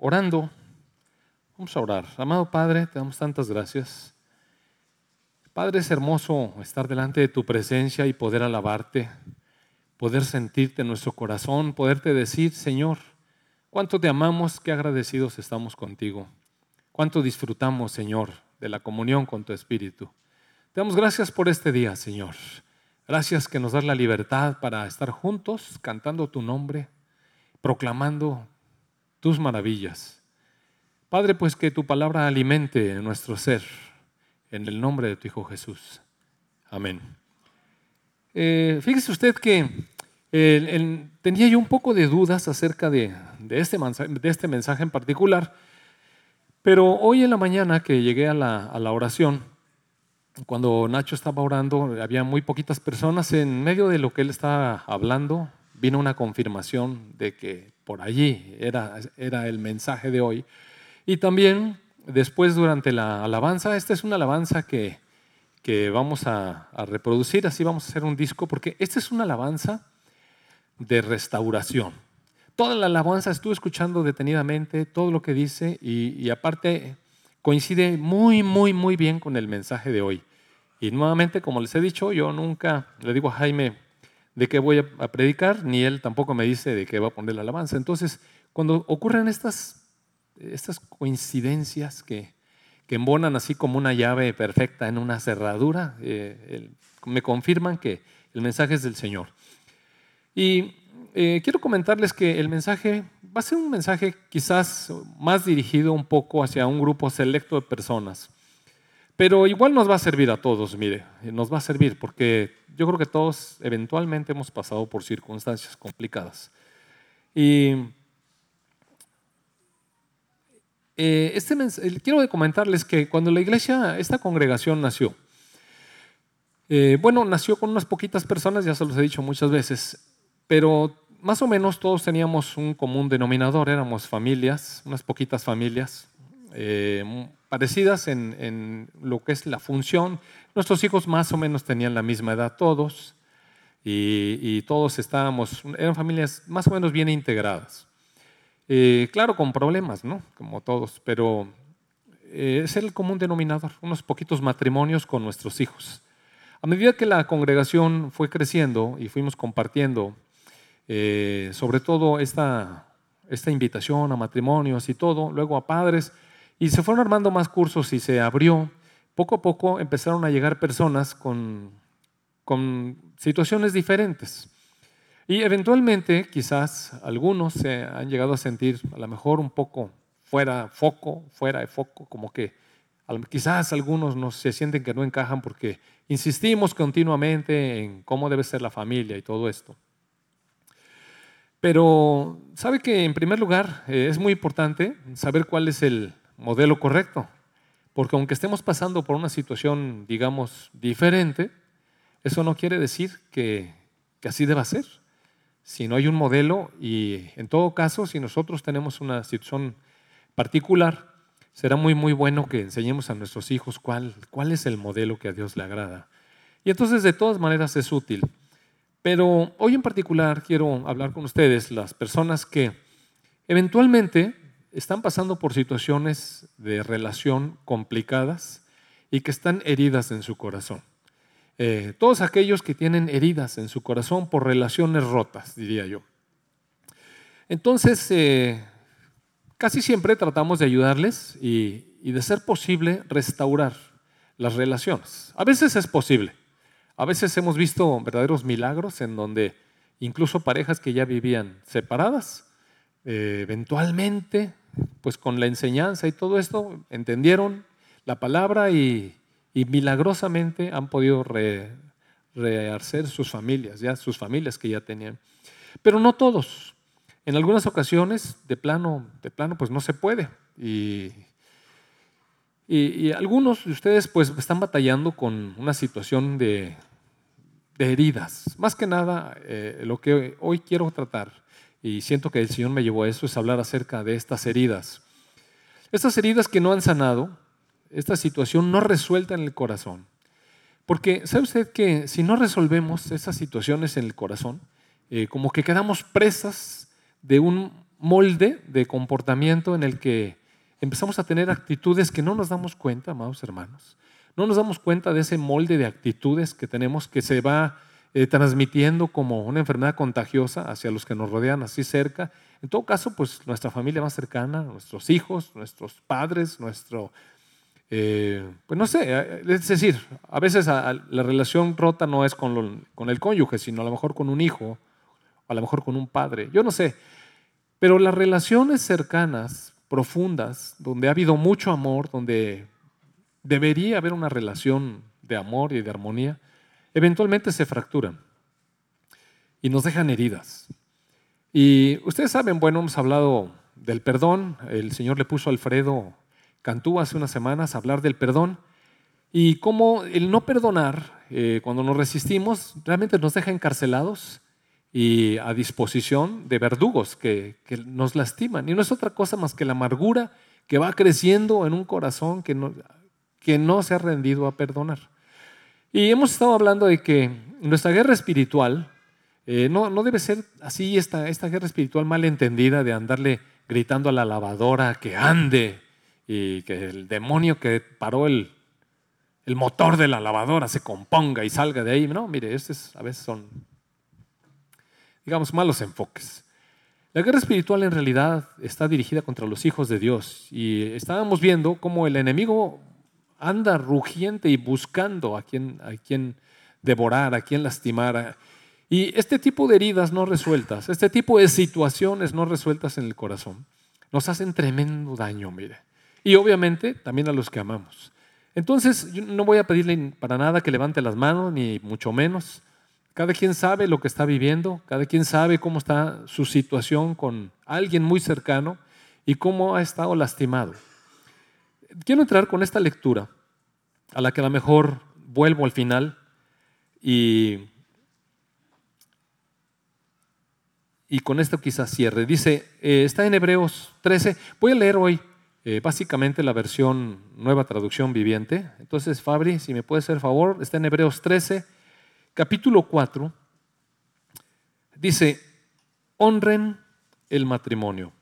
orando. Vamos a orar. Amado Padre, te damos tantas gracias. Padre, es hermoso estar delante de tu presencia y poder alabarte, poder sentirte en nuestro corazón, poderte decir, Señor, cuánto te amamos, qué agradecidos estamos contigo, cuánto disfrutamos, Señor, de la comunión con tu Espíritu. Te damos gracias por este día, Señor. Gracias que nos das la libertad para estar juntos cantando tu nombre, proclamando tus maravillas. Padre, pues que tu palabra alimente nuestro ser, en el nombre de tu Hijo Jesús. Amén. Eh, fíjese usted que tenía yo un poco de dudas acerca de, este de, este mensaje en particular, pero hoy en la mañana que llegué a la, a la oración, cuando Nacho estaba orando, había muy poquitas personas, en medio de lo que él estaba hablando, vino una confirmación de que por allí era, era el mensaje de hoy. Y también después durante la alabanza, esta es una alabanza que, que vamos a, reproducir, así vamos a hacer un disco, porque esta es una alabanza de restauración. Toda la alabanza estuve escuchando detenidamente todo lo que dice y, y aparte coincide muy, muy, muy bien con el mensaje de hoy. Y nuevamente, como les he dicho, yo nunca le digo a Jaime, de qué voy a predicar, ni él tampoco me dice de qué va a poner la alabanza. Entonces, cuando ocurren estas, estas coincidencias que, que embonan así como una llave perfecta en una cerradura, eh, me confirman que el mensaje es del Señor. Y eh, quiero comentarles que el mensaje va a ser un mensaje quizás más dirigido un poco hacia un grupo selecto de personas. Pero igual nos va a servir a todos, mire, nos va a servir porque yo creo que todos eventualmente hemos pasado por circunstancias complicadas. Y eh, este quiero comentarles que cuando la iglesia, esta congregación nació, eh, bueno, nació con unas poquitas personas, ya se los he dicho muchas veces, pero más o menos todos teníamos un común denominador, éramos familias, unas poquitas familias, eh, parecidas en, lo que es la función. Nuestros hijos más o menos tenían la misma edad todos y, todos estábamos, eran familias más o menos bien integradas. Eh, claro, con problemas, ¿no? Como todos, pero eh, es el común denominador, unos poquitos matrimonios con nuestros hijos. A medida que la congregación fue creciendo y fuimos compartiendo, sobre todo esta, esta invitación a matrimonios y todo, luego a padres, y se fueron armando más cursos y se abrió. Poco a poco empezaron a llegar personas con, con situaciones diferentes. Y eventualmente, quizás algunos se han llegado a sentir a lo mejor un poco fuera foco, fuera de foco, como que quizás algunos no se sienten que no encajan porque insistimos continuamente en cómo debe ser la familia y todo esto. Pero sabe que en primer lugar eh, es muy importante saber cuál es el, modelo correcto. Porque aunque estemos pasando por una situación, digamos, diferente, eso no quiere decir que, así deba ser. Si no hay un modelo y en todo caso, si nosotros tenemos una situación particular, será muy, muy bueno que enseñemos a nuestros hijos cuál, cuál es el modelo que a Dios le agrada. Y entonces, de todas maneras, es útil. Pero hoy en particular quiero hablar con ustedes, las personas que eventualmente están pasando por situaciones de relación complicadas y que están heridas en su corazón. Eh, todos aquellos que tienen heridas en su corazón por relaciones rotas, diría yo. Entonces, eh, casi siempre tratamos de ayudarles y, de ser posible restaurar las relaciones. A veces es posible. A veces hemos visto verdaderos milagros en donde incluso parejas que ya vivían separadas, eh, eventualmente pues con la enseñanza y todo esto, entendieron la palabra y, milagrosamente han podido rehacer sus familias, ya sus familias que ya tenían. Pero no todos. En algunas ocasiones, de plano, de plano, pues no se puede. Y, y, algunos de ustedes pues están batallando con una situación de, heridas. Más que nada, eh, lo que hoy quiero tratar y siento que el Señor me llevó a eso, es hablar acerca de estas heridas. Estas heridas que no han sanado, esta situación no resuelta en el corazón. Porque, ¿sabe usted que si no resolvemos esas situaciones en el corazón, eh, como que quedamos presas de un molde de comportamiento en el que empezamos a tener actitudes que no nos damos cuenta, amados hermanos. No nos damos cuenta de ese molde de actitudes que tenemos que se va eh, transmitiendo como una enfermedad contagiosa hacia los que nos rodean así cerca. En todo caso, pues nuestra familia más cercana, nuestros hijos, nuestros padres, nuestro... Eh, pues no sé, eh, es decir, a veces la relación rota no es con, con el cónyuge, sino a lo mejor con un hijo, a lo mejor con un padre, yo no sé. Pero las relaciones cercanas, profundas, donde ha habido mucho amor, donde debería haber una relación de amor y de armonía, eventualmente se fracturan y nos dejan heridas. Y ustedes saben, bueno, hemos hablado del perdón, el Señor le puso a Alfredo Cantú hace unas semanas hablar del perdón y cómo el no perdonar, eh, cuando nos resistimos, realmente nos deja encarcelados y a disposición de verdugos que, nos lastiman. Y no es otra cosa más que la amargura que va creciendo en un corazón que no se ha rendido a perdonar. Y hemos estado hablando de que nuestra guerra espiritual eh, no, no, debe ser así, esta, esta guerra espiritual mal entendida de andarle gritando a la lavadora que ande y que el demonio que paró el, el motor de la lavadora se componga y salga de ahí. No, mire, estos a veces son, digamos, malos enfoques. La guerra espiritual en realidad está dirigida contra los hijos de Dios y estábamos viendo cómo el enemigo anda rugiente y buscando a quien, a quien devorar, a quien lastimar. Y este tipo de heridas no resueltas, este tipo de situaciones no resueltas en el corazón, nos hacen tremendo daño, mire. Y obviamente también a los que amamos. Entonces, no voy a pedirle para nada que levante las manos, ni mucho menos. Cada quien sabe lo que está viviendo, cada quien sabe cómo está su situación con alguien muy cercano y cómo ha estado lastimado quiero entrar con esta lectura, a la que a lo mejor vuelvo al final y, y con esto quizás cierre. Dice, eh, está en Hebreos 13, voy a leer hoy eh, básicamente la versión nueva traducción viviente. Entonces, Fabri, si me puede hacer favor, está en Hebreos 13, capítulo 4. Dice, honren el matrimonio.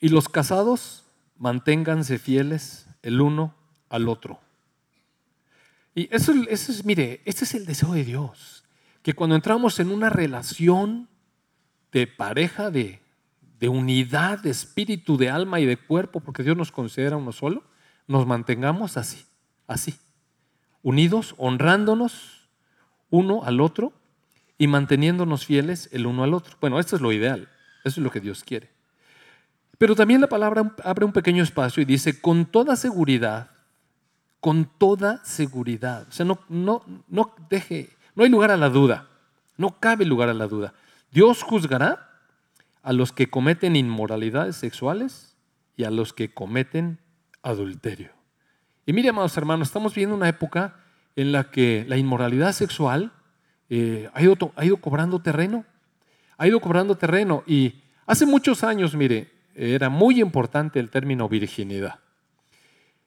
Y los casados manténganse fieles el uno al otro. Y eso, es, mire, este es el deseo de Dios, que cuando entramos en una relación de pareja, de, de unidad de espíritu, de alma y de cuerpo, porque Dios nos considera uno solo, nos mantengamos así, así, unidos, honrándonos uno al otro y manteniéndonos fieles el uno al otro. Bueno, esto es lo ideal, eso es lo que Dios quiere. Pero también la palabra abre un pequeño espacio y dice, con toda seguridad, con toda seguridad. O sea, no, no, no deje, no hay lugar a la duda, no cabe lugar a la duda. Dios juzgará a los que cometen inmoralidades sexuales y a los que cometen adulterio. Y mire, amados hermanos, estamos viviendo una época en la que la inmoralidad sexual eh, ha, ido, ha ido cobrando terreno, ha ido cobrando terreno. Y hace muchos años, mire, era muy importante el término virginidad.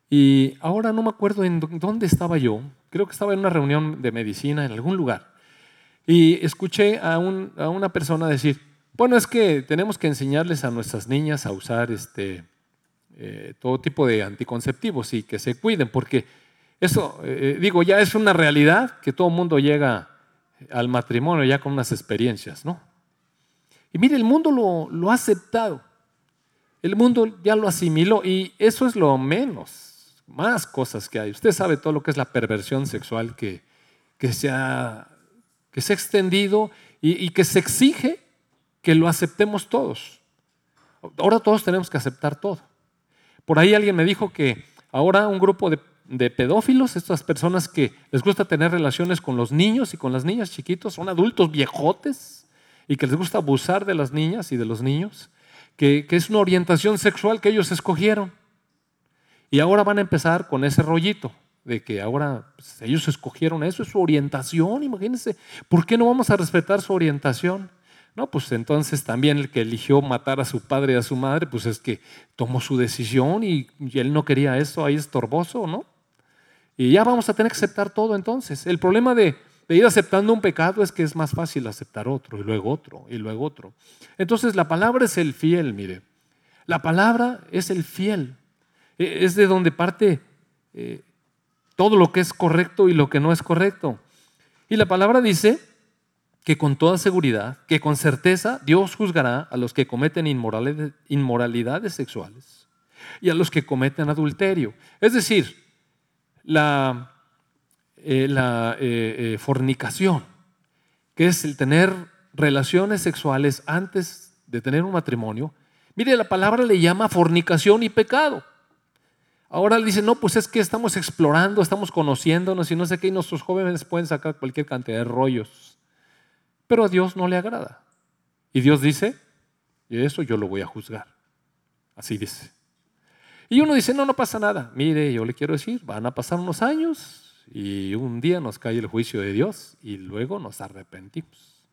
Y ahora no me acuerdo en dónde estaba yo, creo que estaba en una reunión de medicina en algún lugar. Y escuché a, una persona decir, bueno, es que tenemos que enseñarles a nuestras niñas a usar este, eh, todo tipo de anticonceptivos y que se cuiden, porque eso, eh, digo, ya es una realidad que todo el mundo llega al matrimonio ya con unas experiencias, ¿no? Y mire, el mundo lo, lo ha aceptado. El mundo ya lo asimiló y eso es lo menos, más cosas que hay. Usted sabe todo lo que es la perversión sexual que, que, se, ha, que se ha extendido y, y que se exige que lo aceptemos todos. Ahora todos tenemos que aceptar todo. Por ahí alguien me dijo que ahora un grupo de, de, pedófilos, estas personas que les gusta tener relaciones con los niños y con las niñas chiquitos, son adultos viejotes y que les gusta abusar de las niñas y de los niños que, es una orientación sexual que ellos escogieron. Y ahora van a empezar con ese rollito de que ahora pues, ellos escogieron eso, es su orientación, imagínense. ¿Por qué no vamos a respetar su orientación? No, pues entonces también el que eligió matar a su padre y a su madre, pues es que tomó su decisión y, y él no quería eso ahí estorboso, ¿no? Y ya vamos a tener que aceptar todo entonces. El problema de, de ir aceptando un pecado es que es más fácil aceptar otro y luego otro y luego otro. Entonces la palabra es el fiel, mire. La palabra es el fiel. E, es de donde parte eh, todo lo que es correcto y lo que no es correcto. Y la palabra dice que con toda seguridad, que con certeza Dios juzgará a los que cometen inmoralidades sexuales y a los que cometen adulterio. Es decir, la, eh, la eh, eh, fornicación, que es el tener relaciones sexuales antes de tener un matrimonio. Mire, la palabra le llama fornicación y pecado. Ahora le dice, no, pues es que estamos explorando, estamos conociéndonos y no sé qué, y nuestros jóvenes pueden sacar cualquier cantidad de rollos. Pero a Dios no le agrada. Y Dios dice, y eso yo lo voy a juzgar. Así dice. Y uno dice, no, no pasa nada. Mire, yo le quiero decir, van a pasar unos años y un día nos cae el juicio de Dios y luego nos arrepentimos.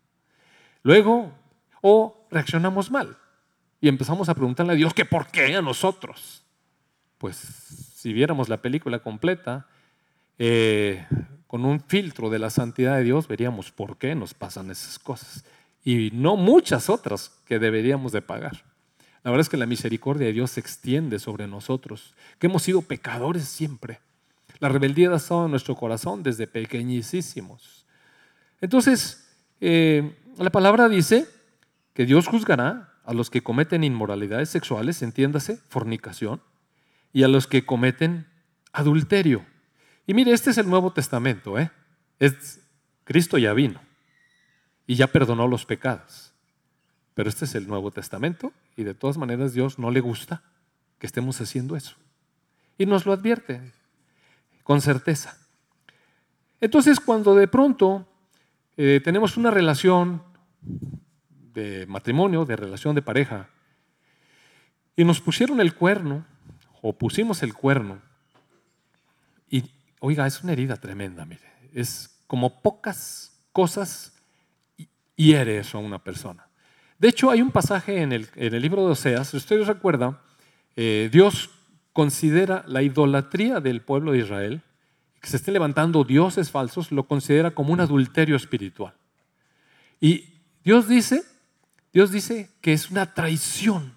Luego, o reaccionamos mal y empezamos a preguntarle a Dios que por qué a nosotros. Pues si viéramos la película completa, eh, con un filtro de la santidad de Dios, veríamos por qué nos pasan esas cosas. Y no muchas otras que deberíamos de pagar. La verdad es que la misericordia de Dios se extiende sobre nosotros, que hemos sido pecadores siempre. La rebeldía ha estado en nuestro corazón desde pequeñísimos. Entonces, eh, la palabra dice que Dios juzgará a los que cometen inmoralidades sexuales, entiéndase, fornicación, y a los que cometen adulterio. Y mire, este es el Nuevo Testamento, ¿eh? Es, Cristo ya vino y ya perdonó los pecados. Pero este es el Nuevo Testamento y de todas maneras Dios no le gusta que estemos haciendo eso. Y nos lo advierte con certeza. Entonces cuando de pronto eh, tenemos una relación de matrimonio, de relación de pareja, y nos pusieron el cuerno, o pusimos el cuerno, y oiga, es una herida tremenda, mire, es como pocas cosas hiere eso a una persona. De hecho, hay un pasaje en el, libro de Oseas, si ustedes recuerdan, eh, Dios considera la idolatría del pueblo de Israel, que se estén levantando dioses falsos, lo considera como un adulterio espiritual. Y Dios dice, Dios dice que es una traición,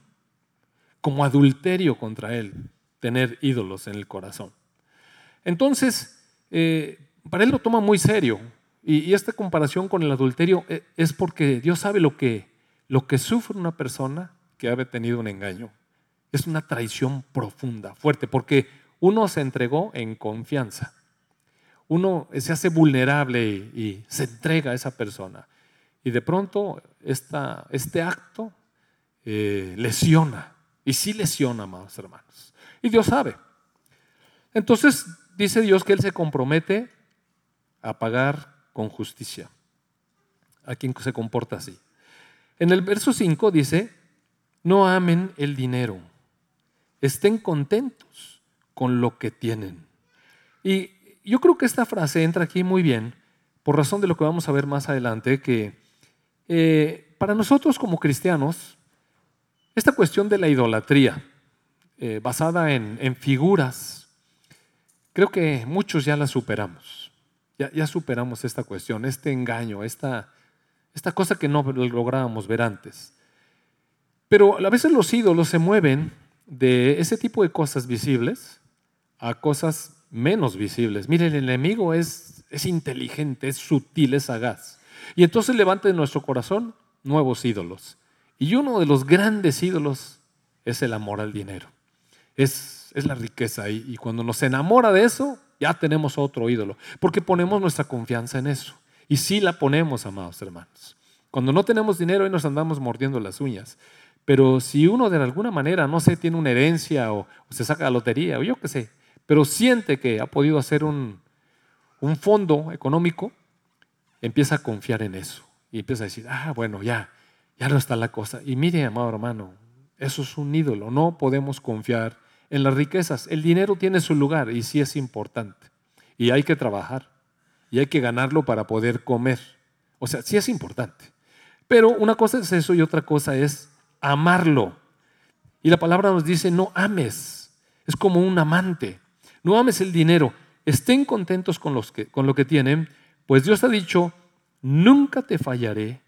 como adulterio contra Él, tener ídolos en el corazón. Entonces, eh, para Él lo toma muy serio. Y, y, esta comparación con el adulterio eh, es porque Dios sabe lo que lo que sufre una persona que ha tenido un engaño es una traición profunda, fuerte, porque uno se entregó en confianza. Uno se hace vulnerable y, se entrega a esa persona. Y de pronto este acto eh, lesiona. Y sí lesiona, amados hermanos. Y Dios sabe. Entonces dice Dios que Él se compromete a pagar con justicia a quien se comporta así. En el verso 5 dice, no amen el dinero, estén contentos con lo que tienen. Y yo creo que esta frase entra aquí muy bien, por razón de lo que vamos a ver más adelante, que eh, para nosotros como cristianos, esta cuestión de la idolatría, eh, basada en, figuras, creo que muchos ya la superamos. Ya, ya superamos esta cuestión, este engaño, esta esta cosa que no lográbamos ver antes. Pero a veces los ídolos se mueven de ese tipo de cosas visibles a cosas menos visibles. Mire, el enemigo es, es inteligente, es sutil, es sagaz. Y entonces levanta en nuestro corazón nuevos ídolos. Y uno de los grandes ídolos es el amor al dinero. Es, es la riqueza. Y, y cuando nos enamora de eso, ya tenemos otro ídolo. Porque ponemos nuestra confianza en eso. Y sí la ponemos, amados hermanos. Cuando no tenemos dinero, ahí nos andamos mordiendo las uñas. Pero si uno de alguna manera, no sé, tiene una herencia o, se saca la lotería o yo qué sé, pero siente que ha podido hacer un, un fondo económico, empieza a confiar en eso. Y empieza a decir, ah, bueno, ya, ya no está la cosa. Y mire, amado hermano, eso es un ídolo. No podemos confiar en las riquezas. El dinero tiene su lugar y sí es importante. Y hay que trabajar y hay que ganarlo para poder comer. O sea, sí es importante. Pero una cosa es eso y otra cosa es amarlo. Y la palabra nos dice, no ames. Es como un amante. No ames el dinero. Estén contentos con, los que, con lo que tienen Pues Dios ha dicho, nunca te fallaré,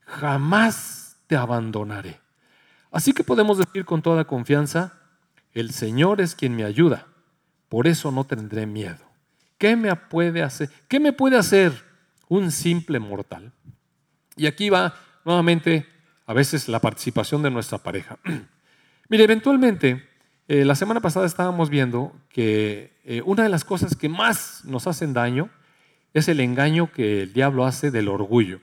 jamás te abandonaré. Así que podemos decir con toda confianza, el Señor es quien me ayuda, por eso no tendré miedo. ¿Qué me puede hacer? ¿Qué me puede hacer un simple mortal? Y aquí va nuevamente a veces la participación de nuestra pareja. Mire, eventualmente, eh, la semana pasada estábamos viendo que eh, una de las cosas que más nos hacen daño es el engaño que el diablo hace del orgullo.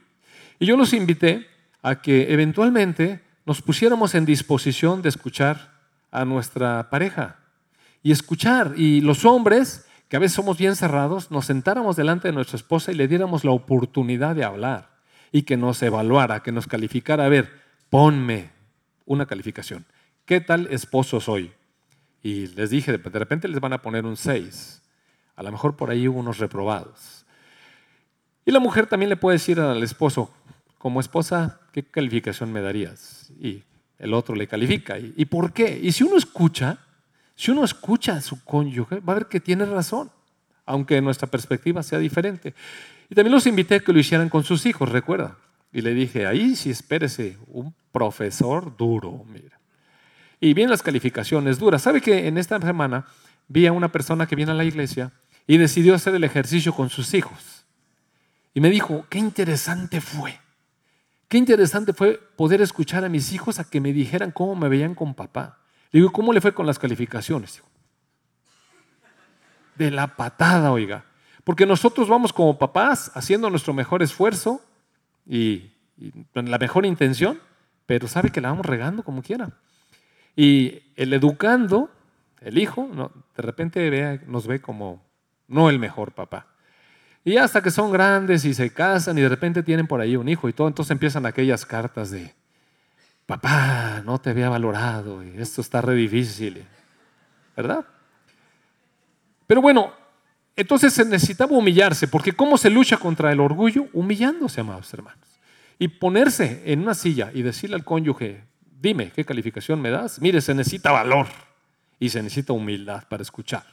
Y yo los invité a que eventualmente nos pusiéramos en disposición de escuchar a nuestra pareja y escuchar. Y los hombres, que a veces somos bien cerrados, nos sentáramos delante de nuestra esposa y le diéramos la oportunidad de hablar y que nos evaluara, que nos calificara. A ver, ponme una calificación. ¿Qué tal esposo soy? Y les dije, de repente les van a poner un 6. A lo mejor por ahí hubo unos reprobados. Y la mujer también le puede decir al esposo, como esposa, ¿qué calificación me darías? Y el otro le califica. ¿Y, por qué? Y si uno escucha, si uno escucha a su cónyuge, va a ver que tiene razón, aunque nuestra perspectiva sea diferente. Y también los invité a que lo hicieran con sus hijos, recuerda. Y le dije, ahí sí espérese, un profesor duro, mira. Y vienen las calificaciones duras. ¿Sabe que en esta semana vi a una persona que viene a la iglesia y decidió hacer el ejercicio con sus hijos? Y me dijo, qué interesante fue. Qué interesante fue poder escuchar a mis hijos a que me dijeran cómo me veían con papá. Le digo, ¿cómo le fue con las calificaciones? De la patada, oiga. Porque nosotros vamos como papás haciendo nuestro mejor esfuerzo y, con la mejor intención, pero sabe que la vamos regando como quiera. Y el educando, el hijo, de repente nos ve como no el mejor papá. Y hasta que son grandes y se casan y de repente tienen por ahí un hijo y todo, entonces empiezan aquellas cartas de, papá, no te había valorado, y esto está re difícil, ¿verdad? Pero bueno, entonces se necesitaba humillarse, porque ¿cómo se lucha contra el orgullo? Humillándose, amados hermanos. Y ponerse en una silla y decirle al cónyuge, dime, ¿qué calificación me das? Mire, se necesita valor y se necesita humildad para escuchar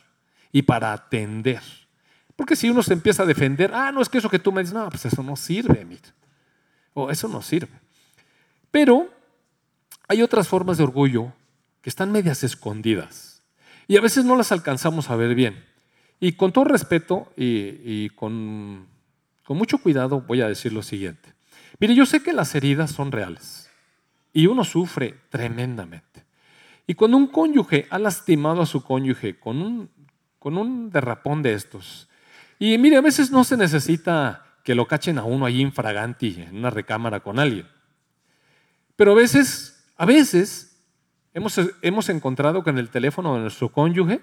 y para atender. Porque si uno se empieza a defender, ah, no es que eso que tú me dices, no, pues eso no sirve, mire. O eso no sirve. Pero hay otras formas de orgullo que están medias escondidas y a veces no las alcanzamos a ver bien. Y con todo respeto y, con, con mucho cuidado voy a decir lo siguiente. Mire, yo sé que las heridas son reales y uno sufre tremendamente. Y cuando un cónyuge ha lastimado a su cónyuge con un, con un derrapón de estos, y mire, a veces no se necesita que lo cachen a uno ahí infraganti en una recámara con alguien. Pero a veces, a veces hemos, hemos encontrado que en el teléfono de nuestro cónyuge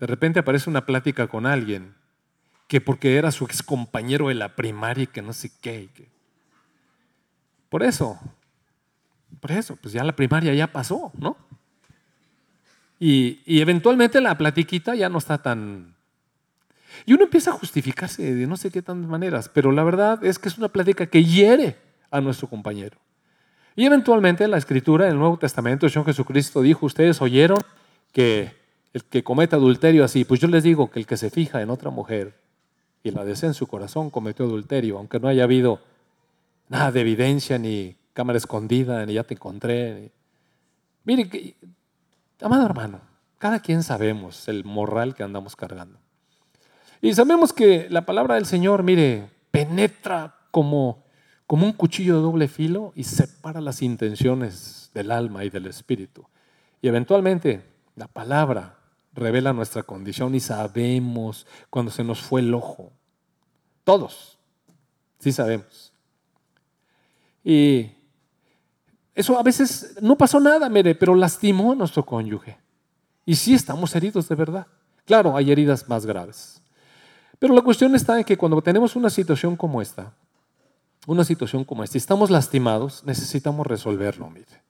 de repente aparece una plática con alguien que porque era su ex compañero de la primaria y que no sé qué. Por eso, por eso, pues ya la primaria ya pasó, ¿no? Y, y, eventualmente la platiquita ya no está tan... Y uno empieza a justificarse de no sé qué tantas maneras, pero la verdad es que es una plática que hiere a nuestro compañero. Y eventualmente la escritura del Nuevo Testamento, el Señor Jesucristo dijo, ustedes oyeron que el que cometa adulterio así, pues yo les digo que el que se fija en otra mujer y la desea en su corazón cometió adulterio, aunque no haya habido nada de evidencia, ni cámara escondida, ni ya te encontré. Mire, amado hermano, cada quien sabemos el moral que andamos cargando. Y sabemos que la palabra del Señor, mire, penetra como, como un cuchillo de doble filo y separa las intenciones del alma y del espíritu. Y eventualmente la palabra revela nuestra condición y sabemos cuando se nos fue el ojo. Todos, sí sabemos. Y eso a veces no pasó nada, mire, pero lastimó a nuestro cónyuge. Y sí estamos heridos de verdad. Claro, hay heridas más graves. Pero la cuestión está en que cuando tenemos una situación como esta, una situación como esta, y estamos lastimados, necesitamos resolverlo, mire.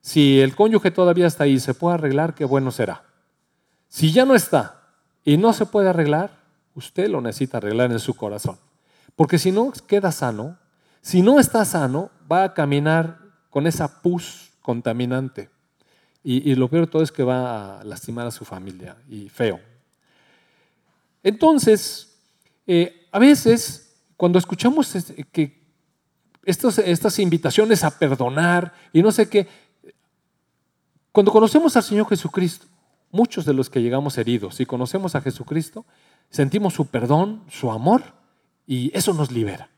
Si el cónyuge todavía está ahí y se puede arreglar, qué bueno será. Si ya no está y no se puede arreglar, usted lo necesita arreglar en su corazón. Porque si no queda sano, si no está sano, va a caminar con esa pus contaminante. Y, lo peor de todo es que va a lastimar a su familia y feo. Entonces, eh, a veces cuando escuchamos que estas invitaciones a perdonar y no sé qué, cuando conocemos al Señor Jesucristo, muchos de los que llegamos heridos y conocemos a Jesucristo, sentimos su perdón, su amor y eso nos libera.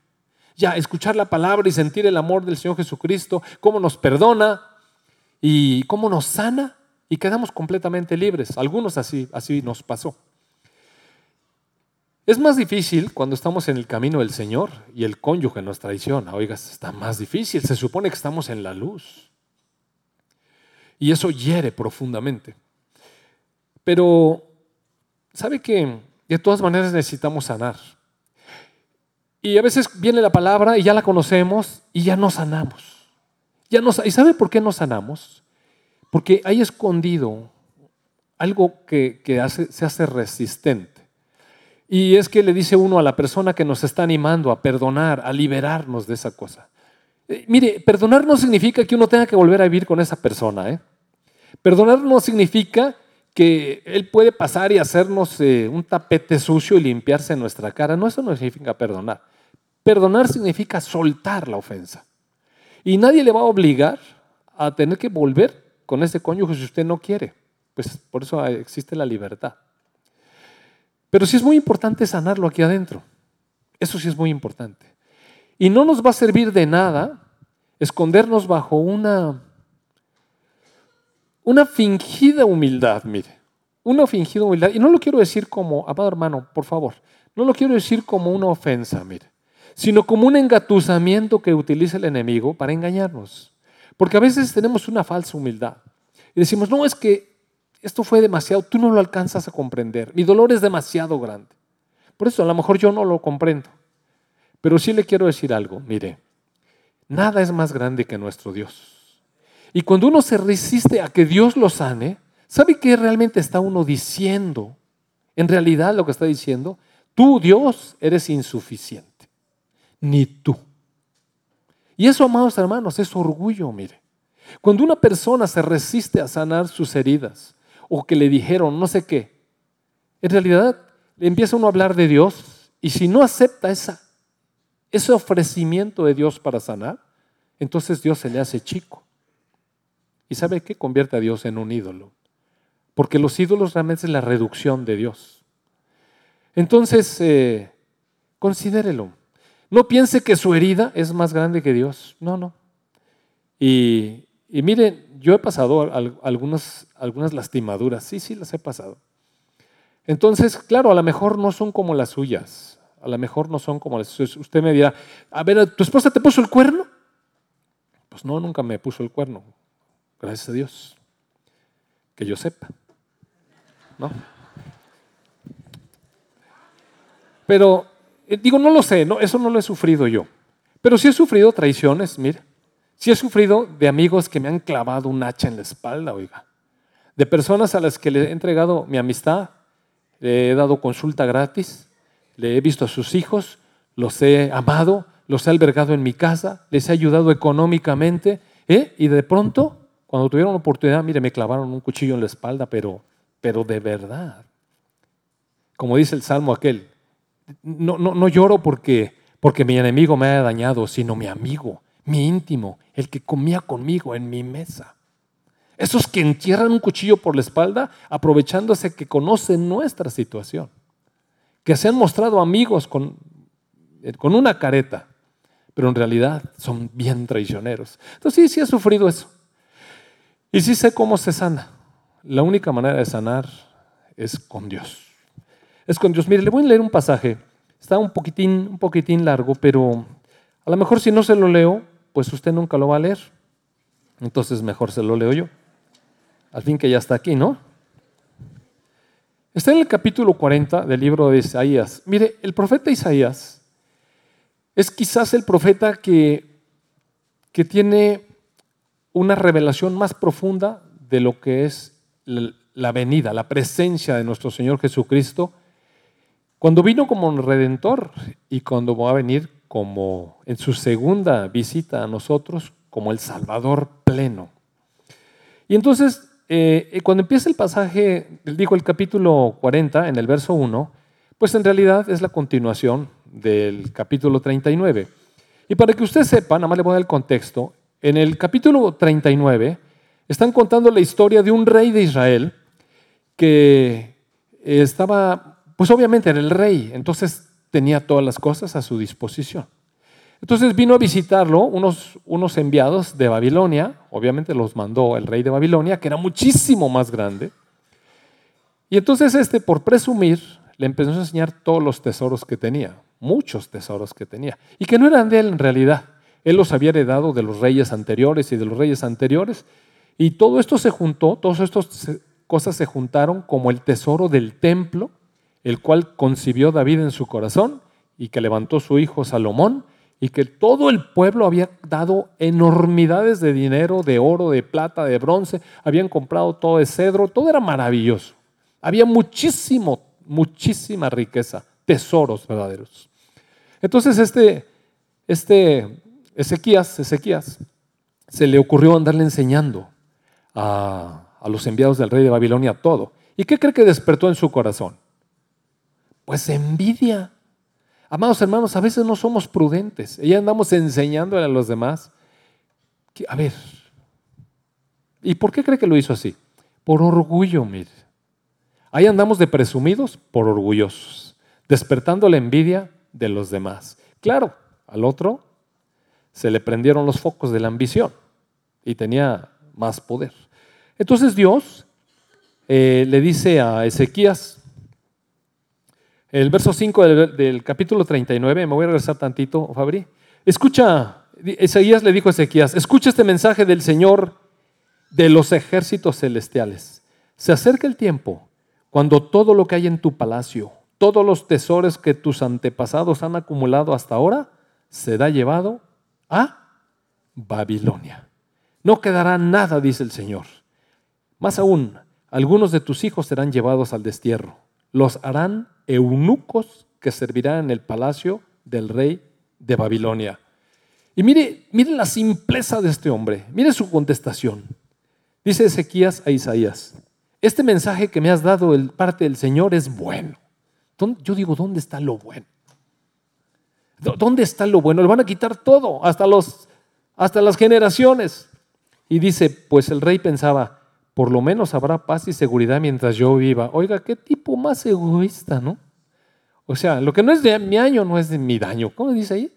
Ya escuchar la palabra y sentir el amor del Señor Jesucristo, cómo nos perdona y cómo nos sana y quedamos completamente libres. Algunos así, así nos pasó. Es más difícil cuando estamos en el camino del Señor y el cónyuge nos traiciona. Oiga, está más difícil. Se supone que estamos en la luz. Y eso hiere profundamente. Pero, ¿sabe que de todas maneras necesitamos sanar? Y a veces viene la palabra y ya la conocemos y ya no sanamos. Ya no, ¿Y sabe por qué no sanamos? Porque hay escondido algo que, se hace resistente. Y es que le dice uno a la persona que nos está animando a perdonar, a liberarnos de esa cosa. Eh, mire, perdonar no significa que uno tenga que volver a vivir con esa persona. ¿eh? Perdonar no significa que Él puede pasar y hacernos eh, un tapete sucio y limpiarse nuestra cara. No, eso no significa perdonar. Perdonar significa soltar la ofensa. Y nadie le va a obligar a tener que volver con ese cónyuge si usted no quiere. Pues por eso existe la libertad. Pero sí es muy importante sanarlo aquí adentro. Eso sí es muy importante. Y no nos va a servir de nada escondernos bajo una, una fingida humildad, mire. Una fingida humildad. Y no lo quiero decir como, amado hermano, por favor, no lo quiero decir como una ofensa, mire, sino como un engatusamiento que utiliza el enemigo para engañarnos. Porque a veces tenemos una falsa humildad. Y decimos, no, es que esto fue demasiado, tú no lo alcanzas a comprender. Mi dolor es demasiado grande. Por eso a lo mejor yo no lo comprendo. Pero sí le quiero decir algo, mire, nada es más grande que nuestro Dios. Y cuando uno se resiste a que Dios lo sane, ¿sabe qué realmente está uno diciendo? En realidad lo que está diciendo, tú Dios eres insuficiente, ni tú. Y eso, amados hermanos, es orgullo, mire. Cuando una persona se resiste a sanar sus heridas, o que le dijeron no sé qué. En realidad, le empieza uno a hablar de Dios y si no acepta ese ofrecimiento de Dios para sanar, entonces Dios se le hace chico. ¿Y sabe qué? Convierte a Dios en un ídolo. Porque los ídolos realmente es la reducción de Dios. Entonces, eh, considérelo. No piense que su herida es más grande que Dios. No, no. Y, miren, yo he pasado algunas, algunas lastimaduras, sí, sí, las he pasado. Entonces, claro, a lo mejor no son como las suyas, a lo mejor no son como las suyas. Usted me dirá, a ver, ¿tu esposa te puso el cuerno? Pues no, nunca me puso el cuerno, gracias a Dios, que yo sepa. ¿No? Pero, eh, digo, no lo sé, no, eso no lo he sufrido yo. Pero sí he sufrido traiciones, mire. Sí he sufrido de amigos que me han clavado un hacha en la espalda, oiga. De personas a las que le he entregado mi amistad, le he dado consulta gratis, le he visto a sus hijos, los he amado, los he albergado en mi casa, les he ayudado económicamente, ¿eh? y de pronto, cuando tuvieron oportunidad, mire, me clavaron un cuchillo en la espalda, pero, pero de verdad. Como dice el salmo aquel, no, no, no lloro porque, porque mi enemigo me haya dañado, sino mi amigo mi íntimo, el que comía conmigo en mi mesa. Esos que entierran un cuchillo por la espalda aprovechándose que conocen nuestra situación, que se han mostrado amigos con, eh, con una careta, pero en realidad son bien traicioneros. Entonces sí, sí he sufrido eso. Y sí sé cómo se sana. La única manera de sanar es con Dios. Es con Dios. Mire, le voy a leer un pasaje. Está un poquitín, un poquitín largo, pero a lo mejor si no se lo leo, pues usted nunca lo va a leer. Entonces mejor se lo leo yo. Al fin que ya está aquí, ¿no? Está en el capítulo 40 del libro de Isaías. Mire, el profeta Isaías es quizás el profeta que, que tiene una revelación más profunda de lo que es la venida, la presencia de nuestro Señor Jesucristo, cuando vino como redentor y cuando va a venir como en su segunda visita a nosotros como el Salvador pleno. Y entonces, eh, eh, cuando empieza el pasaje, dijo el capítulo 40, en el verso 1, pues en realidad es la continuación del capítulo 39. Y para que usted sepa, nada más le voy a dar el contexto, en el capítulo 39 están contando la historia de un rey de Israel que estaba, pues obviamente era el rey, entonces tenía todas las cosas a su disposición. Entonces vino a visitarlo unos, unos enviados de Babilonia, obviamente los mandó el rey de Babilonia, que era muchísimo más grande. Y entonces este, por presumir, le empezó a enseñar todos los tesoros que tenía, muchos tesoros que tenía, y que no eran de él en realidad. Él los había heredado de los reyes anteriores y de los reyes anteriores, y todo esto se juntó, todas estas cosas se juntaron como el tesoro del templo, el cual concibió David en su corazón y que levantó su hijo Salomón, y que todo el pueblo había dado enormidades de dinero, de oro, de plata, de bronce, habían comprado todo de cedro, todo era maravilloso. Había muchísimo, muchísima riqueza, tesoros verdaderos. Entonces este, este Ezequías, Ezequías, se le ocurrió andarle enseñando a, los enviados del rey de Babilonia todo. ¿Y qué cree que despertó en su corazón? Pues envidia. Amados hermanos, a veces no somos prudentes. Y andamos enseñándole a los demás. A ver, ¿y por qué cree que lo hizo así? Por orgullo, mire. Ahí andamos de presumidos por orgullosos, despertando la envidia de los demás. Claro, al otro se le prendieron los focos de la ambición y tenía más poder. Entonces Dios eh, le dice a Ezequías, el verso 5 del, capítulo 39, me voy a regresar tantito, Fabri. Escucha, Ezequías le dijo a Ezequías, escucha este mensaje del Señor de los ejércitos celestiales. Se acerca el tiempo cuando todo lo que hay en tu palacio, todos los tesoros que tus antepasados han acumulado hasta ahora, será llevado a Babilonia. No quedará nada, dice el Señor. Más aún, algunos de tus hijos serán llevados al destierro. Los harán eunucos que servirán en el palacio del rey de Babilonia. Y mire, mire la simpleza de este hombre, mire su contestación. Dice Ezequías a Isaías, este mensaje que me has dado de parte del Señor es bueno. Yo digo, ¿dónde está lo bueno? ¿Dónde está lo bueno? Le van a quitar todo, hasta, los, hasta las generaciones. Y dice, pues el rey pensaba, por lo menos habrá paz y seguridad mientras yo viva. Oiga, qué tipo más egoísta, ¿no? O sea, lo que no es de mi año no es de mi daño. ¿Cómo dice ahí?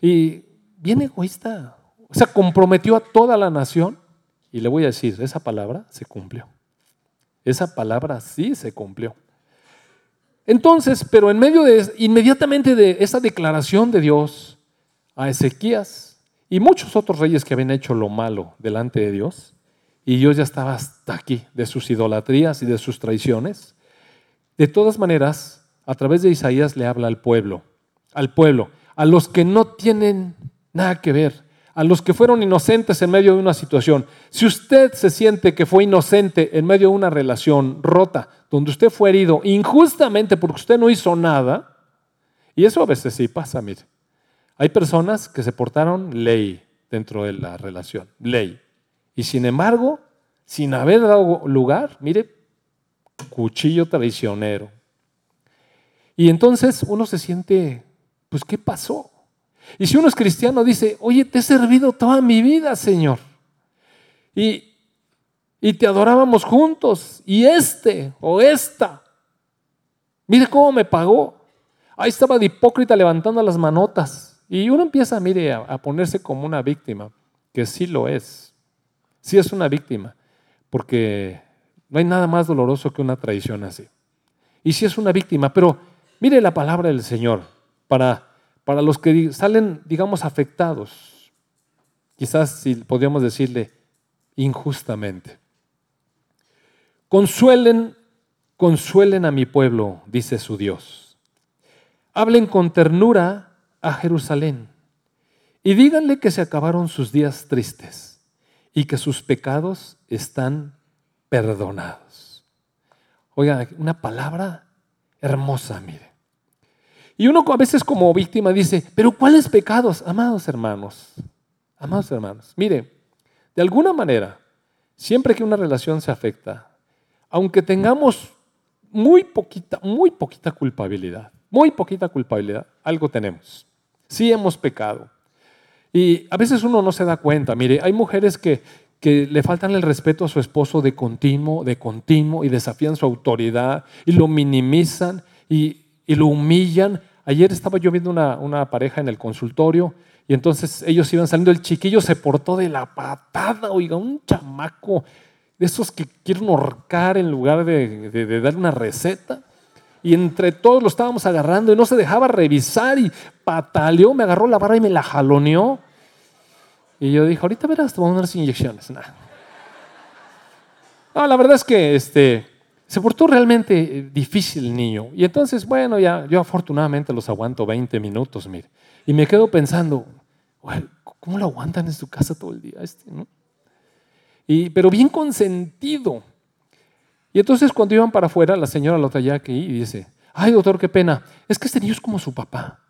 Y bien egoísta. O sea, comprometió a toda la nación. Y le voy a decir, esa palabra se cumplió. Esa palabra sí se cumplió. Entonces, pero en medio de, inmediatamente de esa declaración de Dios a Ezequías y muchos otros reyes que habían hecho lo malo delante de Dios, y Dios ya estaba hasta aquí de sus idolatrías y de sus traiciones. De todas maneras, a través de Isaías le habla al pueblo, al pueblo, a los que no tienen nada que ver, a los que fueron inocentes en medio de una situación. Si usted se siente que fue inocente en medio de una relación rota, donde usted fue herido injustamente porque usted no hizo nada, y eso a veces sí pasa, mire. Hay personas que se portaron ley dentro de la relación, ley. Y sin embargo, sin haber dado lugar, mire, cuchillo traicionero. Y entonces uno se siente, pues, ¿qué pasó? Y si uno es cristiano, dice, oye, te he servido toda mi vida, Señor. Y, y te adorábamos juntos. Y este o esta, mire cómo me pagó. Ahí estaba de hipócrita levantando las manotas. Y uno empieza, mire, a ponerse como una víctima, que sí lo es sí es una víctima, porque no hay nada más doloroso que una traición así. Y sí es una víctima, pero mire la palabra del Señor para, para los que salen, digamos, afectados, quizás si podríamos decirle injustamente. Consuelen, consuelen a mi pueblo, dice su Dios. Hablen con ternura a Jerusalén y díganle que se acabaron sus días tristes y que sus pecados están perdonados. Oiga, una palabra hermosa, mire. Y uno a veces como víctima dice, pero ¿cuáles pecados? Amados hermanos, amados hermanos, mire, de alguna manera, siempre que una relación se afecta, aunque tengamos muy poquita, muy poquita culpabilidad, muy poquita culpabilidad, algo tenemos. Sí hemos pecado. Y a veces uno no se da cuenta. Mire, hay mujeres que, que le faltan el respeto a su esposo de continuo, de continuo, y desafían su autoridad, y lo minimizan, y, lo humillan. Ayer estaba yo viendo una, una pareja en el consultorio, y entonces ellos iban saliendo, el chiquillo se portó de la patada, oiga, un chamaco de esos que quieren ahorcar en lugar de, de, dar una receta. Y entre todos lo estábamos agarrando y no se dejaba revisar y pataleó, me agarró la barra y me la jaloneó. Y yo dije, ahorita verás, te voy a unas inyecciones. No, la verdad es que este, se portó realmente difícil el niño. Y entonces, bueno, ya yo afortunadamente los aguanto 20 minutos, mire. Y me quedo pensando, ¿cómo lo aguantan en su casa todo el día? Este, ¿no? y, pero bien consentido. Y entonces cuando iban para afuera, la señora lo traía aquí y dice, ay doctor, qué pena, es que este niño es como su papá.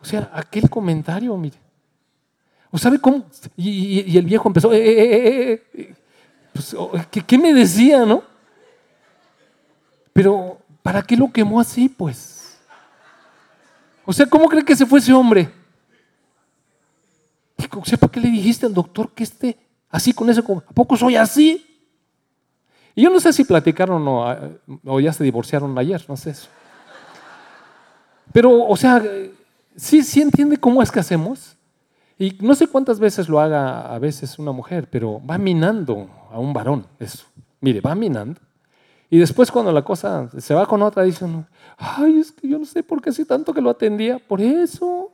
O sea, aquel comentario, mire. ¿O sabe cómo? Y, el viejo empezó, eh, eh, eh, pues, oh, ¿qué, me decía, no? Pero, ¿para qué lo quemó así, pues? O sea, ¿cómo cree que se fue ese hombre? O sea, ¿para qué le dijiste al doctor que esté así con ese? ¿A poco soy así? Y yo no sé si platicaron o, o ya se divorciaron ayer, no sé eso. Pero, o sea, sí, sí entiende cómo es que hacemos. Y no sé cuántas veces lo haga a veces una mujer, pero va minando a un varón eso. Mire, va minando. Y después cuando la cosa se va con otra, dicen, ay, es que yo no sé por qué hace tanto que lo atendía. Por eso.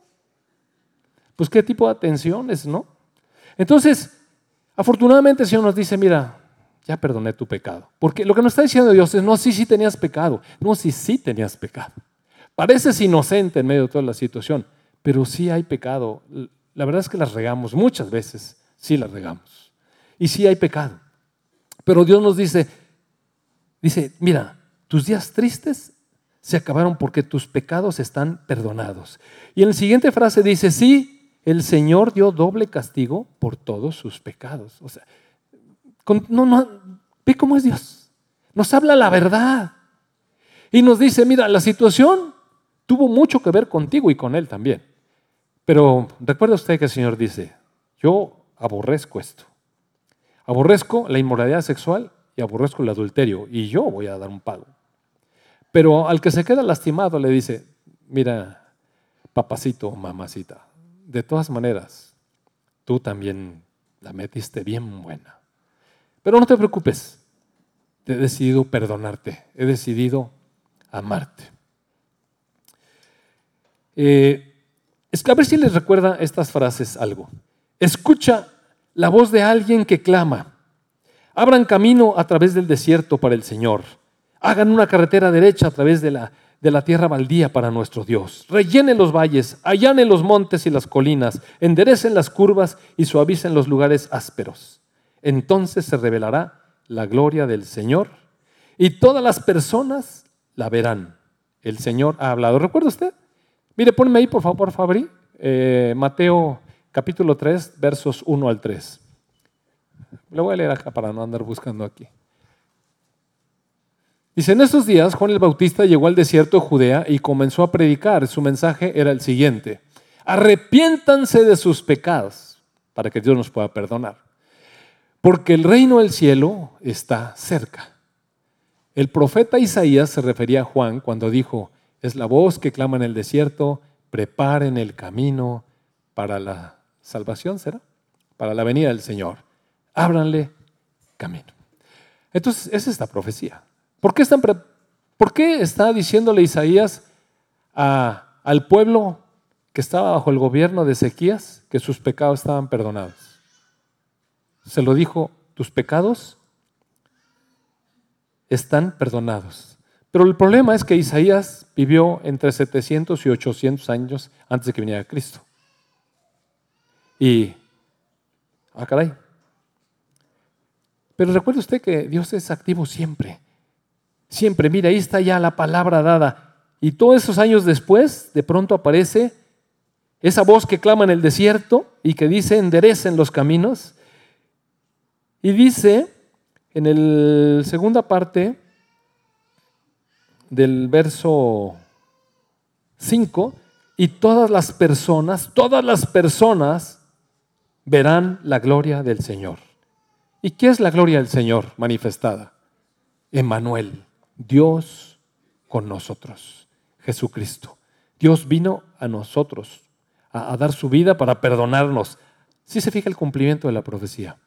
Pues qué tipo de atenciones, ¿no? Entonces, afortunadamente el Señor nos dice, mira, ya perdoné tu pecado. Porque lo que nos está diciendo Dios es, no, sí, sí tenías pecado. No, sí, sí tenías pecado. Pareces inocente en medio de toda la situación, pero sí hay pecado. La verdad es que las regamos muchas veces, sí las regamos. Y sí hay pecado. Pero Dios nos dice, dice, mira, tus días tristes se acabaron porque tus pecados están perdonados. Y en la siguiente frase dice, sí, el Señor dio doble castigo por todos sus pecados. O sea, no, ve cómo es Dios. Nos habla la verdad. Y nos dice, mira, la situación tuvo mucho que ver contigo y con Él también. Pero recuerda usted que el Señor dice, yo aborrezco esto. Aborrezco la inmoralidad sexual y aborrezco el adulterio y yo voy a dar un pago. Pero al que se queda lastimado le dice, mira, papacito, mamacita, de todas maneras, tú también la metiste bien buena. Pero no te preocupes, he decidido perdonarte, he decidido amarte. Eh, es que a ver si les recuerda estas frases algo. Escucha la voz de alguien que clama. Abran camino a través del desierto para el Señor. Hagan una carretera derecha a través de la, de la tierra baldía para nuestro Dios. Rellenen los valles, allanen los montes y las colinas, enderecen las curvas y suavicen los lugares ásperos. Entonces se revelará la gloria del Señor y todas las personas la verán. El Señor ha hablado. ¿Recuerda usted? Mire, ponme ahí, por favor, Fabri, eh, Mateo capítulo 3, versos 1 al 3. Lo voy a leer acá para no andar buscando aquí. Dice, en esos días Juan el Bautista llegó al desierto de Judea y comenzó a predicar. Su mensaje era el siguiente, arrepiéntanse de sus pecados para que Dios nos pueda perdonar, porque el reino del cielo está cerca. El profeta Isaías se refería a Juan cuando dijo, es la voz que clama en el desierto, preparen el camino para la salvación, ¿será? Para la venida del Señor. Ábranle camino. Entonces, es esta profecía. ¿Por qué, ¿Por qué está diciéndole Isaías al pueblo que estaba bajo el gobierno de Ezequías que sus pecados estaban perdonados? Se lo dijo, tus pecados están perdonados. Pero el problema es que Isaías vivió entre 700 y 800 años antes de que viniera Cristo. Y, ah, caray. Pero recuerde usted que Dios es activo siempre. Siempre, mira, ahí está ya la palabra dada. Y todos esos años después, de pronto aparece esa voz que clama en el desierto y que dice, enderecen los caminos. Y dice, en la segunda parte, del verso 5, y todas las personas, todas las personas verán la gloria del Señor. ¿Y qué es la gloria del Señor manifestada? Emmanuel, Dios con nosotros, Jesucristo. Dios vino a nosotros a, dar su vida para perdonarnos. Si se fija el cumplimiento de la profecía.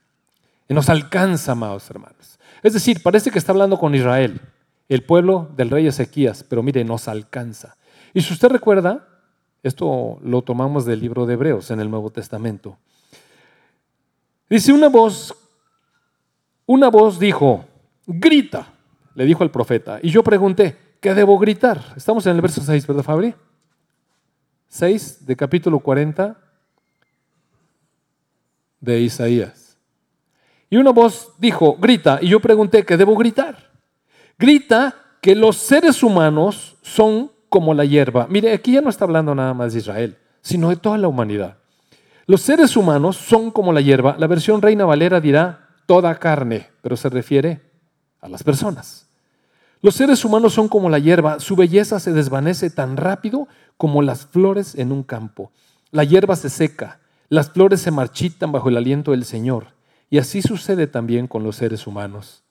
Y nos alcanza, amados hermanos. Es decir, parece que está hablando con Israel, el pueblo del rey Ezequías, pero mire, nos alcanza. Y si usted recuerda, esto lo tomamos del libro de Hebreos en el Nuevo Testamento. Dice una voz, una voz dijo, grita, le dijo al profeta. Y yo pregunté, ¿qué debo gritar? Estamos en el verso 6, ¿verdad, Fabri? 6 de capítulo 40 de Isaías. Y una voz dijo, grita, y yo pregunté, ¿qué debo gritar? Grita que los seres humanos son como la hierba. Mire, aquí ya no está hablando nada más de Israel, sino de toda la humanidad. Los seres humanos son como la hierba. La versión Reina Valera dirá toda carne, pero se refiere a las personas. Los seres humanos son como la hierba, su belleza se desvanece tan rápido como las flores en un campo. La hierba se seca, las flores se marchitan bajo el aliento del Señor. Y así sucede también con los seres humanos.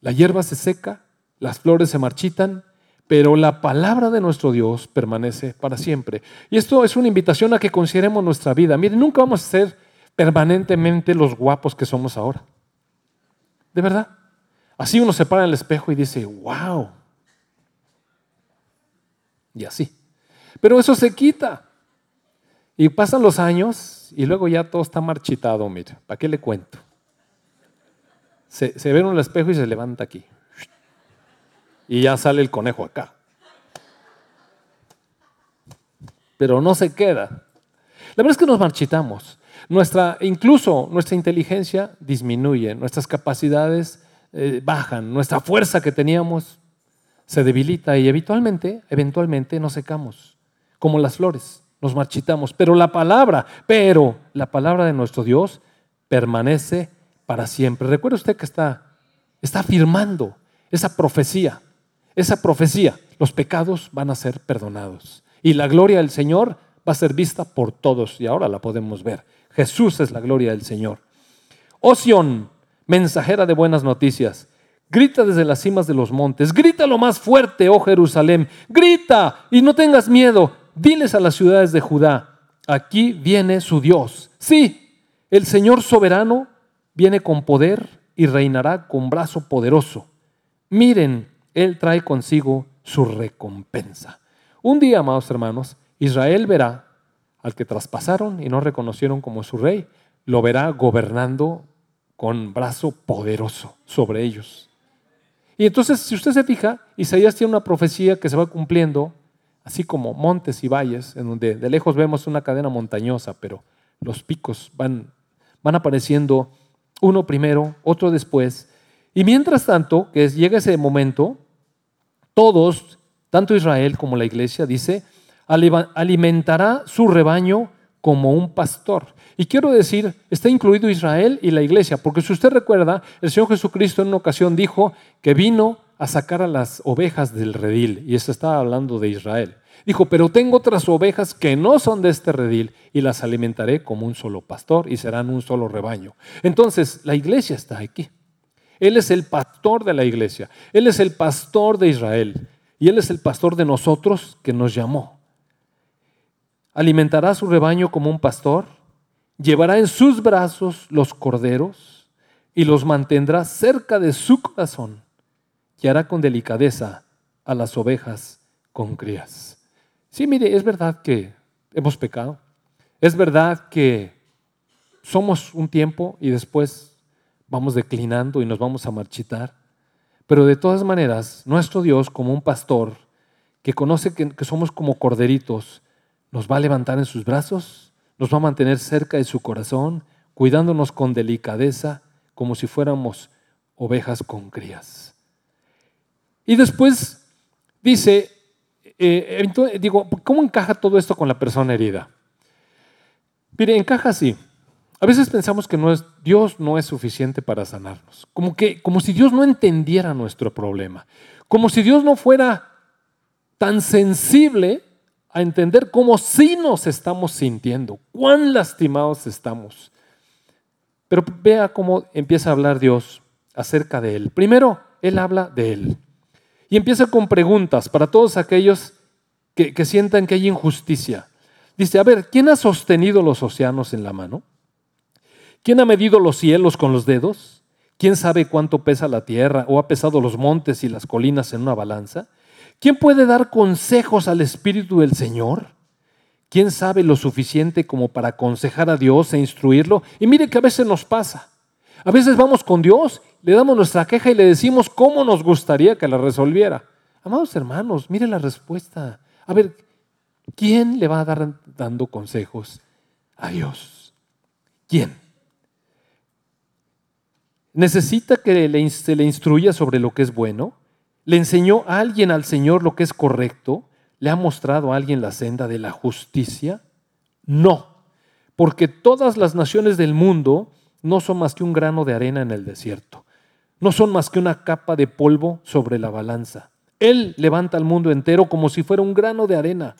La hierba se seca, las flores se marchitan, pero la palabra de nuestro Dios permanece para siempre. Y esto es una invitación a que consideremos nuestra vida. Miren, nunca vamos a ser permanentemente los guapos que somos ahora. De verdad. Así uno se para en el espejo y dice, wow. Y así. Pero eso se quita. Y pasan los años y luego ya todo está marchitado, mire. ¿Para qué le cuento? Se, se ve en el espejo y se levanta aquí y ya sale el conejo acá. Pero no se queda. La verdad es que nos marchitamos. Nuestra, incluso nuestra inteligencia disminuye, nuestras capacidades eh, bajan, nuestra fuerza que teníamos se debilita y eventualmente, eventualmente nos secamos, como las flores, nos marchitamos. Pero la palabra, pero la palabra de nuestro Dios permanece para siempre. Recuerda usted que está, está afirmando esa profecía esa profecía, los pecados van a ser perdonados. Y la gloria del Señor va a ser vista por todos y ahora la podemos ver. Jesús es la gloria del Señor. Oción, mensajera de buenas noticias, grita desde las cimas de los montes, grita lo más fuerte, oh Jerusalén, grita y no tengas miedo, diles a las ciudades de Judá, aquí viene su Dios. Sí, el Señor soberano viene con poder y reinará con brazo poderoso. Miren, él trae consigo su recompensa. Un día, amados hermanos, Israel verá al que traspasaron y no reconocieron como su rey, lo verá gobernando con brazo poderoso sobre ellos. Y entonces, si usted se fija, Isaías tiene una profecía que se va cumpliendo, así como montes y valles, en donde de lejos vemos una cadena montañosa, pero los picos van, van apareciendo uno primero, otro después, y mientras tanto, que llega ese momento, todos, tanto Israel como la iglesia, dice, alimentará su rebaño como un pastor. Y quiero decir, está incluido Israel y la iglesia, porque si usted recuerda, el Señor Jesucristo en una ocasión dijo que vino a sacar a las ovejas del redil, y eso estaba hablando de Israel. Dijo, pero tengo otras ovejas que no son de este redil y las alimentaré como un solo pastor y serán un solo rebaño. Entonces, la iglesia está aquí. Él es el pastor de la iglesia. Él es el pastor de Israel. Y Él es el pastor de nosotros que nos llamó. Alimentará su rebaño como un pastor. Llevará en sus brazos los corderos y los mantendrá cerca de su corazón. Y hará con delicadeza a las ovejas con crías. Sí, mire, es verdad que hemos pecado. Es verdad que somos un tiempo y después vamos declinando y nos vamos a marchitar. Pero de todas maneras, nuestro Dios, como un pastor que conoce que, somos como corderitos, nos va a levantar en sus brazos, nos va a mantener cerca de su corazón, cuidándonos con delicadeza, como si fuéramos ovejas con crías. Y después dice, eh, digo, ¿cómo encaja todo esto con la persona herida? Mire, encaja así. A veces pensamos que no es, Dios no es suficiente para sanarnos, como, que, como si Dios no entendiera nuestro problema, como si Dios no fuera tan sensible a entender cómo sí nos estamos sintiendo, cuán lastimados estamos. Pero vea cómo empieza a hablar Dios acerca de Él. Primero, Él habla de Él. Y empieza con preguntas para todos aquellos que, que sientan que hay injusticia. Dice, a ver, ¿quién ha sostenido los océanos en la mano? ¿Quién ha medido los cielos con los dedos? ¿Quién sabe cuánto pesa la tierra o ha pesado los montes y las colinas en una balanza? ¿Quién puede dar consejos al Espíritu del Señor? ¿Quién sabe lo suficiente como para aconsejar a Dios e instruirlo? Y mire que a veces nos pasa. A veces vamos con Dios, le damos nuestra queja y le decimos cómo nos gustaría que la resolviera. Amados hermanos, mire la respuesta. A ver, ¿quién le va a dar dando consejos a Dios? ¿Quién? ¿Necesita que se le instruya sobre lo que es bueno? ¿Le enseñó a alguien al Señor lo que es correcto? ¿Le ha mostrado a alguien la senda de la justicia? No, porque todas las naciones del mundo no son más que un grano de arena en el desierto. No son más que una capa de polvo sobre la balanza. Él levanta al mundo entero como si fuera un grano de arena.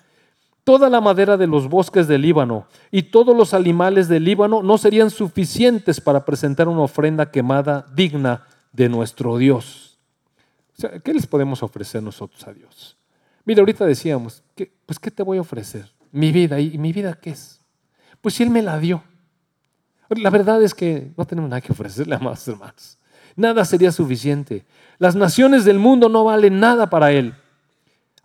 Toda la madera de los bosques del Líbano y todos los animales del Líbano no serían suficientes para presentar una ofrenda quemada digna de nuestro Dios. ¿qué les podemos ofrecer nosotros a Dios? Mira, ahorita decíamos, pues ¿qué te voy a ofrecer? Mi vida. ¿Y mi vida qué es? Pues si Él me la dio. La verdad es que no tenemos nada que ofrecerle a más hermanos. Nada sería suficiente. Las naciones del mundo no valen nada para Él.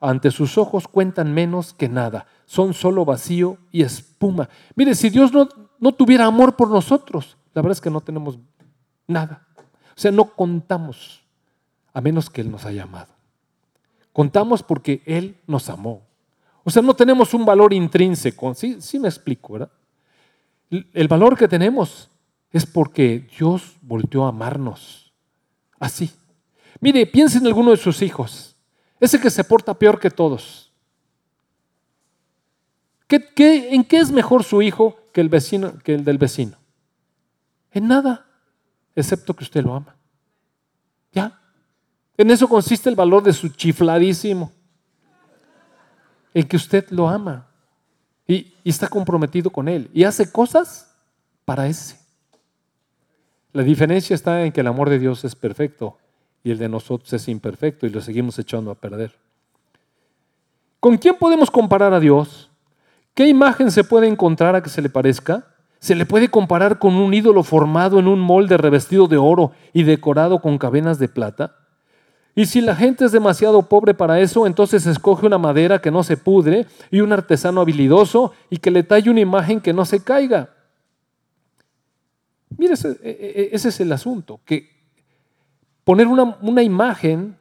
Ante sus ojos cuentan menos que nada. Son solo vacío y espuma. Mire, si Dios no, no tuviera amor por nosotros, la verdad es que no tenemos nada. O sea, no contamos a menos que Él nos haya amado. Contamos porque Él nos amó. O sea, no tenemos un valor intrínseco. Sí, sí me explico, ¿verdad? El valor que tenemos es porque Dios volteó a amarnos. Así. Mire, piense en alguno de sus hijos. Ese que se porta peor que todos. ¿Qué, en qué es mejor su hijo que el, vecino, que el del vecino? En nada, excepto que usted lo ama. ¿Ya? En eso consiste el valor de su chifladísimo. El que usted lo ama y, está comprometido con él y hace cosas para ese. La diferencia está en que el amor de Dios es perfecto y el de nosotros es imperfecto y lo seguimos echando a perder. ¿Con quién podemos comparar a Dios? ¿Qué imagen se puede encontrar a que se le parezca? ¿Se le puede comparar con un ídolo formado en un molde revestido de oro y decorado con cadenas de plata? Y si la gente es demasiado pobre para eso, entonces escoge una madera que no se pudre y un artesano habilidoso y que le talle una imagen que no se caiga. Mire, ese, e, e, ese es el asunto, que poner una, una imagen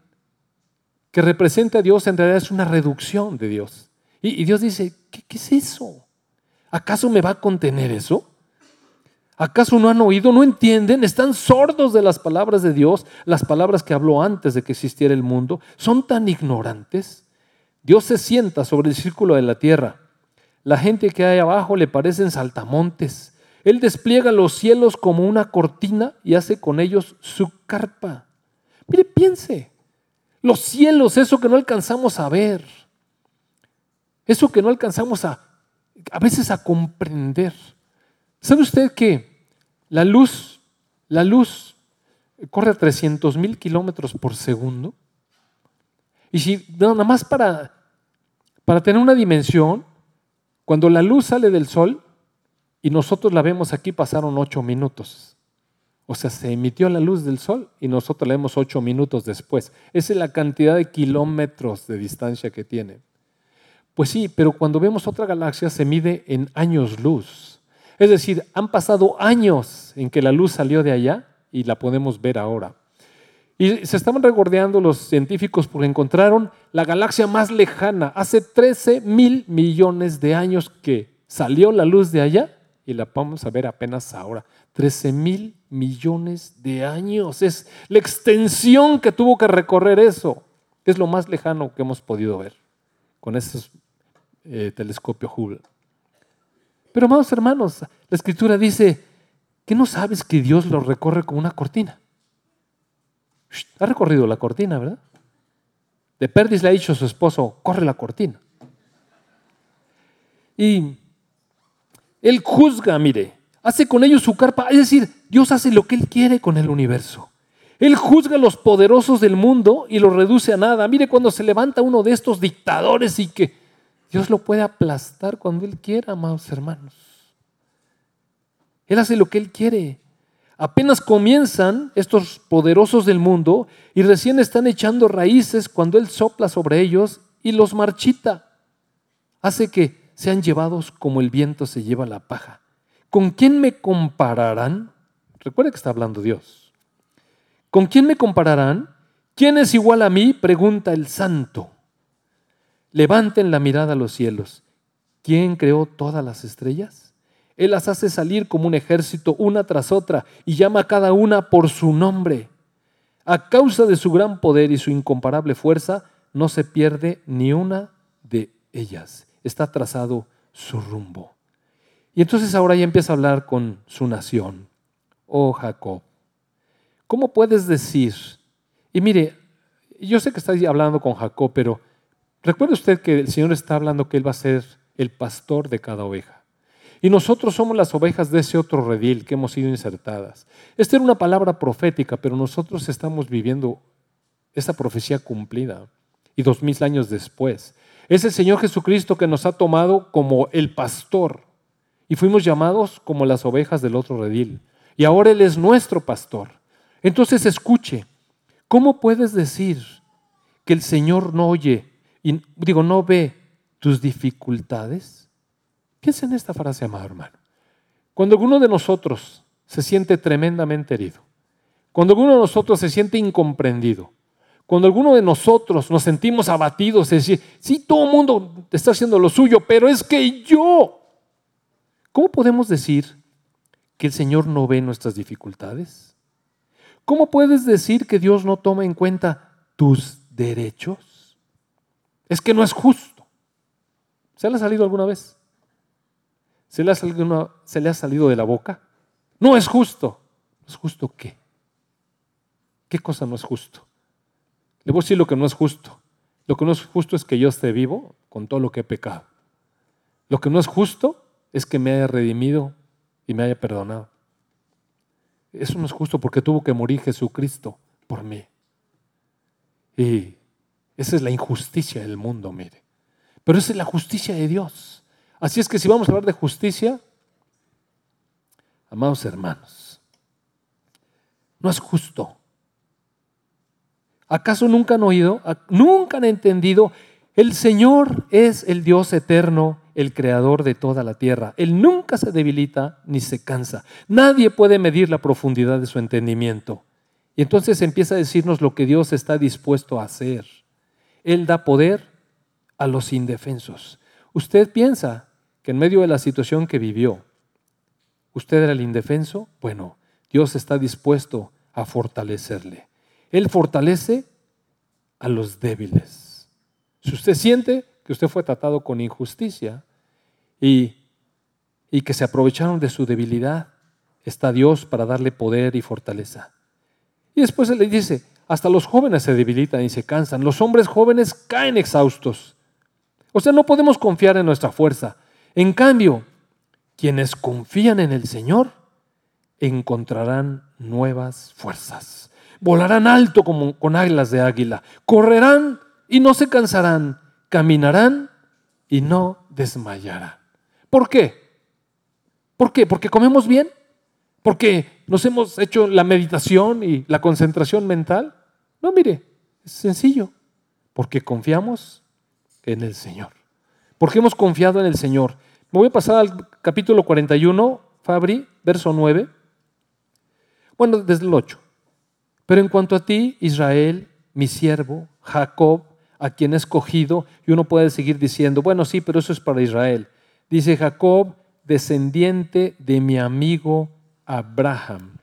que represente a Dios en realidad es una reducción de Dios. Y, Dios dice, ¿qué, ¿qué es eso? ¿Acaso me va a contener eso? ¿Acaso no han oído? ¿No entienden? ¿Están sordos de las palabras de Dios? Las palabras que habló antes de que existiera el mundo. ¿Son tan ignorantes? Dios se sienta sobre el círculo de la tierra. La gente que hay abajo le parecen saltamontes. Él despliega los cielos como una cortina y hace con ellos su carpa. Mire, piense. Los cielos, eso que no alcanzamos a ver. Eso que no alcanzamos a, a veces a comprender. ¿Sabe usted que la luz, la luz corre a 300 mil kilómetros por segundo? Y si, nada más para, para tener una dimensión, cuando la luz sale del sol y nosotros la vemos aquí, pasaron ocho minutos. O sea, se emitió la luz del sol y nosotros la vemos ocho minutos después. Esa es la cantidad de kilómetros de distancia que tiene. Pues sí, pero cuando vemos otra galaxia se mide en años luz. Es decir, han pasado años en que la luz salió de allá y la podemos ver ahora. Y se estaban regordeando los científicos porque encontraron la galaxia más lejana. Hace 13 mil millones de años que salió la luz de allá y la vamos a ver apenas ahora. 13 mil millones de años. Es la extensión que tuvo que recorrer eso. Es lo más lejano que hemos podido ver con esos eh, telescopios Hubble. Pero amados hermanos, la escritura dice ¿Qué no sabes que Dios lo recorre como una cortina? Ha recorrido la cortina, ¿verdad? De Perdis le ha dicho a su esposo, corre la cortina. Y él juzga, mire, hace con ellos su carpa, es decir, Dios hace lo que Él quiere con el universo. Él juzga a los poderosos del mundo y los reduce a nada. Mire cuando se levanta uno de estos dictadores y que Dios lo puede aplastar cuando Él quiera, amados hermanos. Él hace lo que Él quiere. Apenas comienzan estos poderosos del mundo y recién están echando raíces cuando Él sopla sobre ellos y los marchita. Hace que sean llevados como el viento se lleva la paja. ¿Con quién me compararán? Recuerda que está hablando Dios. ¿Con quién me compararán? ¿Quién es igual a mí? Pregunta el santo. Levanten la mirada a los cielos. ¿Quién creó todas las estrellas? Él las hace salir como un ejército una tras otra y llama a cada una por su nombre. A causa de su gran poder y su incomparable fuerza, no se pierde ni una de ellas. Está trazado su rumbo. Y entonces ahora ya empieza a hablar con su nación. Oh Jacob, ¿cómo puedes decir? Y mire, yo sé que está hablando con Jacob, pero recuerde usted que el Señor está hablando que Él va a ser el pastor de cada oveja. Y nosotros somos las ovejas de ese otro redil que hemos sido insertadas. Esta era una palabra profética, pero nosotros estamos viviendo esa profecía cumplida. Y dos mil años después, es el Señor Jesucristo que nos ha tomado como el pastor. Y fuimos llamados como las ovejas del otro redil. Y ahora Él es nuestro pastor. Entonces escuche, ¿cómo puedes decir que el Señor no oye, y digo, no ve tus dificultades? Piensa en esta frase, amado hermano. Cuando alguno de nosotros se siente tremendamente herido, cuando alguno de nosotros se siente incomprendido, cuando alguno de nosotros nos sentimos abatidos, es decir, sí, todo el mundo está haciendo lo suyo, pero es que yo, ¿cómo podemos decir que el Señor no ve nuestras dificultades? ¿Cómo puedes decir que Dios no toma en cuenta tus derechos? Es que no es justo. ¿Se le ha salido alguna vez? ¿Se le, ha salido ¿Se le ha salido de la boca? No es justo. ¿Es justo qué? ¿Qué cosa no es justo? Le voy a decir lo que no es justo. Lo que no es justo es que yo esté vivo con todo lo que he pecado. Lo que no es justo es que me haya redimido y me haya perdonado. Eso no es justo porque tuvo que morir Jesucristo por mí. Y esa es la injusticia del mundo, mire. Pero esa es la justicia de Dios. Así es que si vamos a hablar de justicia, amados hermanos, no es justo. ¿Acaso nunca han oído, nunca han entendido? El Señor es el Dios eterno, el creador de toda la tierra. Él nunca se debilita ni se cansa. Nadie puede medir la profundidad de su entendimiento. Y entonces empieza a decirnos lo que Dios está dispuesto a hacer. Él da poder a los indefensos. Usted piensa que en medio de la situación que vivió, usted era el indefenso, bueno, Dios está dispuesto a fortalecerle. Él fortalece a los débiles. Si usted siente que usted fue tratado con injusticia y, y que se aprovecharon de su debilidad, está Dios para darle poder y fortaleza. Y después Él le dice, hasta los jóvenes se debilitan y se cansan, los hombres jóvenes caen exhaustos. O sea, no podemos confiar en nuestra fuerza. En cambio, quienes confían en el Señor encontrarán nuevas fuerzas. Volarán alto como con águilas de águila. Correrán y no se cansarán. Caminarán y no desmayarán. ¿Por qué? ¿Por qué? ¿Porque comemos bien? ¿Porque nos hemos hecho la meditación y la concentración mental? No, mire, es sencillo. Porque confiamos en el Señor. Porque hemos confiado en el Señor. Me voy a pasar al capítulo 41, Fabri, verso 9. Bueno, desde el 8. Pero en cuanto a ti, Israel, mi siervo, Jacob, a quien he escogido, y uno puede seguir diciendo, bueno, sí, pero eso es para Israel. Dice Jacob, descendiente de mi amigo Abraham.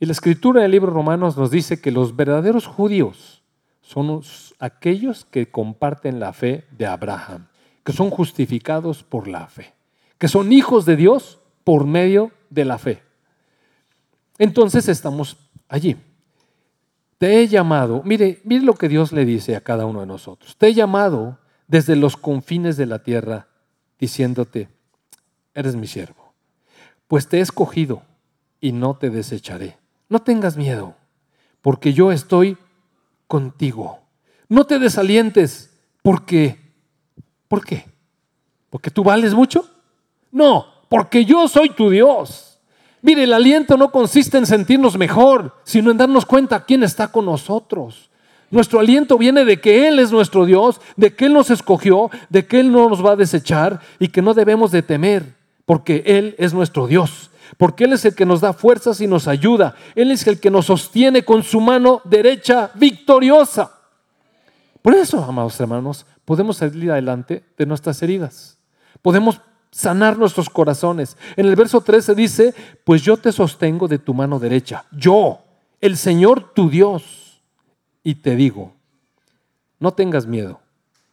Y la escritura del libro Romanos nos dice que los verdaderos judíos son aquellos que comparten la fe de Abraham que son justificados por la fe, que son hijos de Dios por medio de la fe. Entonces estamos allí. Te he llamado, mire, mire lo que Dios le dice a cada uno de nosotros. Te he llamado desde los confines de la tierra, diciéndote, eres mi siervo, pues te he escogido y no te desecharé. No tengas miedo, porque yo estoy contigo. No te desalientes, porque, ¿por qué? ¿Porque tú vales mucho? No, porque yo soy tu Dios. Mire, el aliento no consiste en sentirnos mejor, sino en darnos cuenta quién está con nosotros. Nuestro aliento viene de que Él es nuestro Dios, de que Él nos escogió, de que Él no nos va a desechar y que no debemos de temer, porque Él es nuestro Dios, porque Él es el que nos da fuerzas y nos ayuda. Él es el que nos sostiene con su mano derecha victoriosa. Por eso, amados hermanos, podemos salir adelante de nuestras heridas. Podemos sanar nuestros corazones. En el verso 13 dice, pues yo te sostengo de tu mano derecha. Yo, el Señor tu Dios y te digo, no tengas miedo,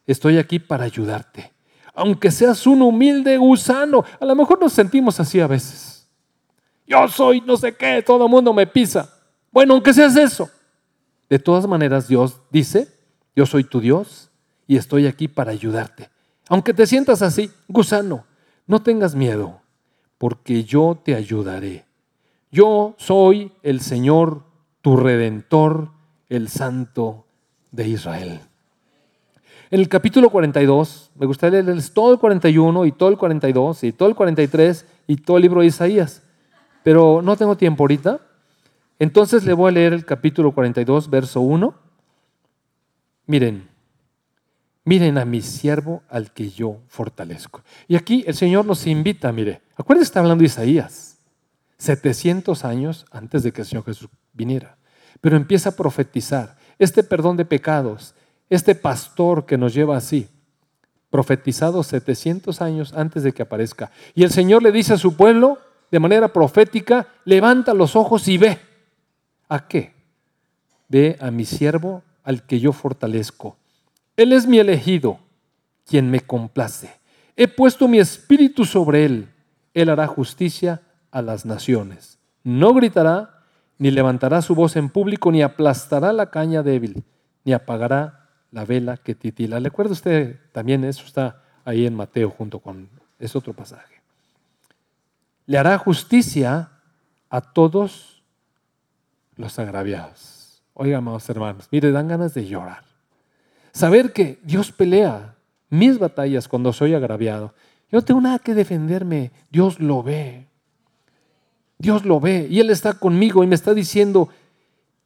estoy aquí para ayudarte. Aunque seas un humilde gusano, a lo mejor nos sentimos así a veces. Yo soy no sé qué, todo el mundo me pisa. Bueno, aunque seas eso. De todas maneras, Dios dice, yo soy tu Dios y estoy aquí para ayudarte. Aunque te sientas así, gusano, no tengas miedo, porque yo te ayudaré. Yo soy el Señor, tu redentor, el Santo de Israel. En el capítulo 42, me gustaría leerles todo el 41 y todo el 42 y todo el 43 y todo el libro de Isaías, pero no tengo tiempo ahorita. Entonces le voy a leer el capítulo 42, verso 1. Miren, miren a mi siervo al que yo fortalezco. Y aquí el Señor nos invita, mire, acuérdense, está hablando de Isaías, 700 años antes de que el Señor Jesús viniera pero empieza a profetizar. Este perdón de pecados, este pastor que nos lleva así, profetizado 700 años antes de que aparezca. Y el Señor le dice a su pueblo, de manera profética, levanta los ojos y ve. ¿A qué? Ve a mi siervo al que yo fortalezco. Él es mi elegido, quien me complace. He puesto mi espíritu sobre él. Él hará justicia a las naciones. No gritará ni levantará su voz en público, ni aplastará la caña débil, ni apagará la vela que titila. ¿Le acuerda usted también? Eso está ahí en Mateo junto con ese otro pasaje. Le hará justicia a todos los agraviados. Oiga, amados hermanos, mire, dan ganas de llorar. Saber que Dios pelea mis batallas cuando soy agraviado. Yo no tengo nada que defenderme, Dios lo ve. Dios lo ve y Él está conmigo y me está diciendo,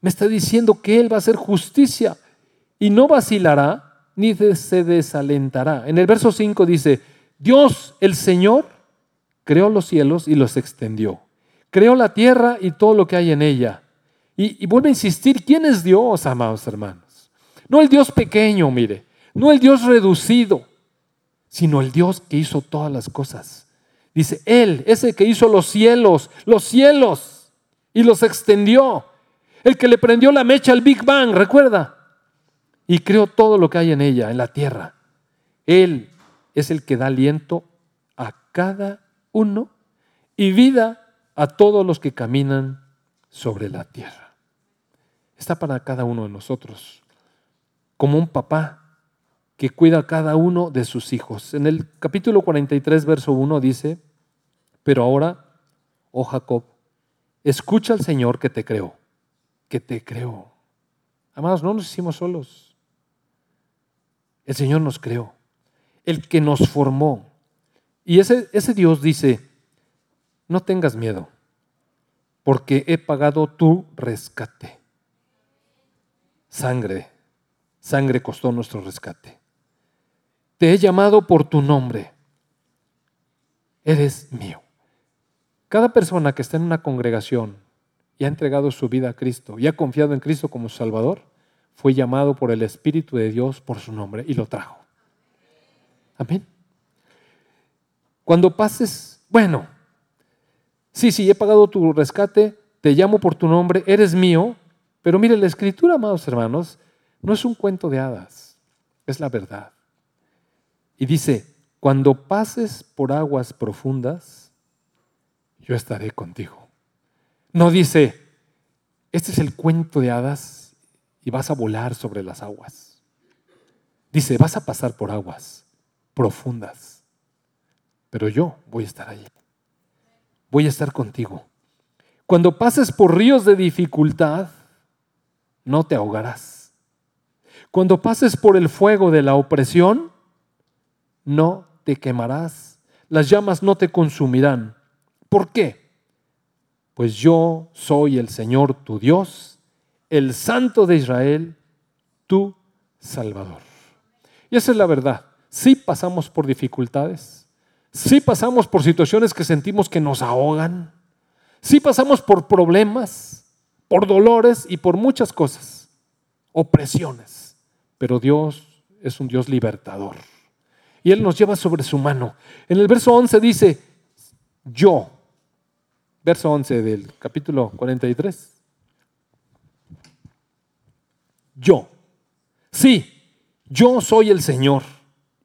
me está diciendo que Él va a hacer justicia y no vacilará ni se desalentará. En el verso 5 dice, Dios el Señor creó los cielos y los extendió. Creó la tierra y todo lo que hay en ella. Y, y vuelve a insistir, ¿quién es Dios, amados hermanos? No el Dios pequeño, mire, no el Dios reducido, sino el Dios que hizo todas las cosas. Dice, Él, ese que hizo los cielos, los cielos, y los extendió. El que le prendió la mecha al Big Bang, recuerda. Y creó todo lo que hay en ella, en la tierra. Él es el que da aliento a cada uno y vida a todos los que caminan sobre la tierra. Está para cada uno de nosotros, como un papá que cuida a cada uno de sus hijos. En el capítulo 43, verso 1 dice, pero ahora, oh Jacob, escucha al Señor que te creó, que te creó. Amados, no nos hicimos solos. El Señor nos creó, el que nos formó. Y ese, ese Dios dice, no tengas miedo, porque he pagado tu rescate. Sangre, sangre costó nuestro rescate. Te he llamado por tu nombre. Eres mío. Cada persona que está en una congregación y ha entregado su vida a Cristo y ha confiado en Cristo como Salvador, fue llamado por el Espíritu de Dios por su nombre y lo trajo. Amén. Cuando pases, bueno, sí, sí, he pagado tu rescate, te llamo por tu nombre, eres mío, pero mire, la escritura, amados hermanos, no es un cuento de hadas, es la verdad. Y dice, cuando pases por aguas profundas, yo estaré contigo. No dice, este es el cuento de hadas y vas a volar sobre las aguas. Dice, vas a pasar por aguas profundas, pero yo voy a estar allí. Voy a estar contigo. Cuando pases por ríos de dificultad, no te ahogarás. Cuando pases por el fuego de la opresión, no te quemarás. Las llamas no te consumirán. ¿Por qué? Pues yo soy el Señor tu Dios, el Santo de Israel, tu Salvador. Y esa es la verdad. Sí pasamos por dificultades, sí pasamos por situaciones que sentimos que nos ahogan, sí pasamos por problemas, por dolores y por muchas cosas, opresiones, pero Dios es un Dios libertador. Y Él nos lleva sobre su mano. En el verso 11 dice, yo, verso 11 del capítulo 43, yo, sí, yo soy el Señor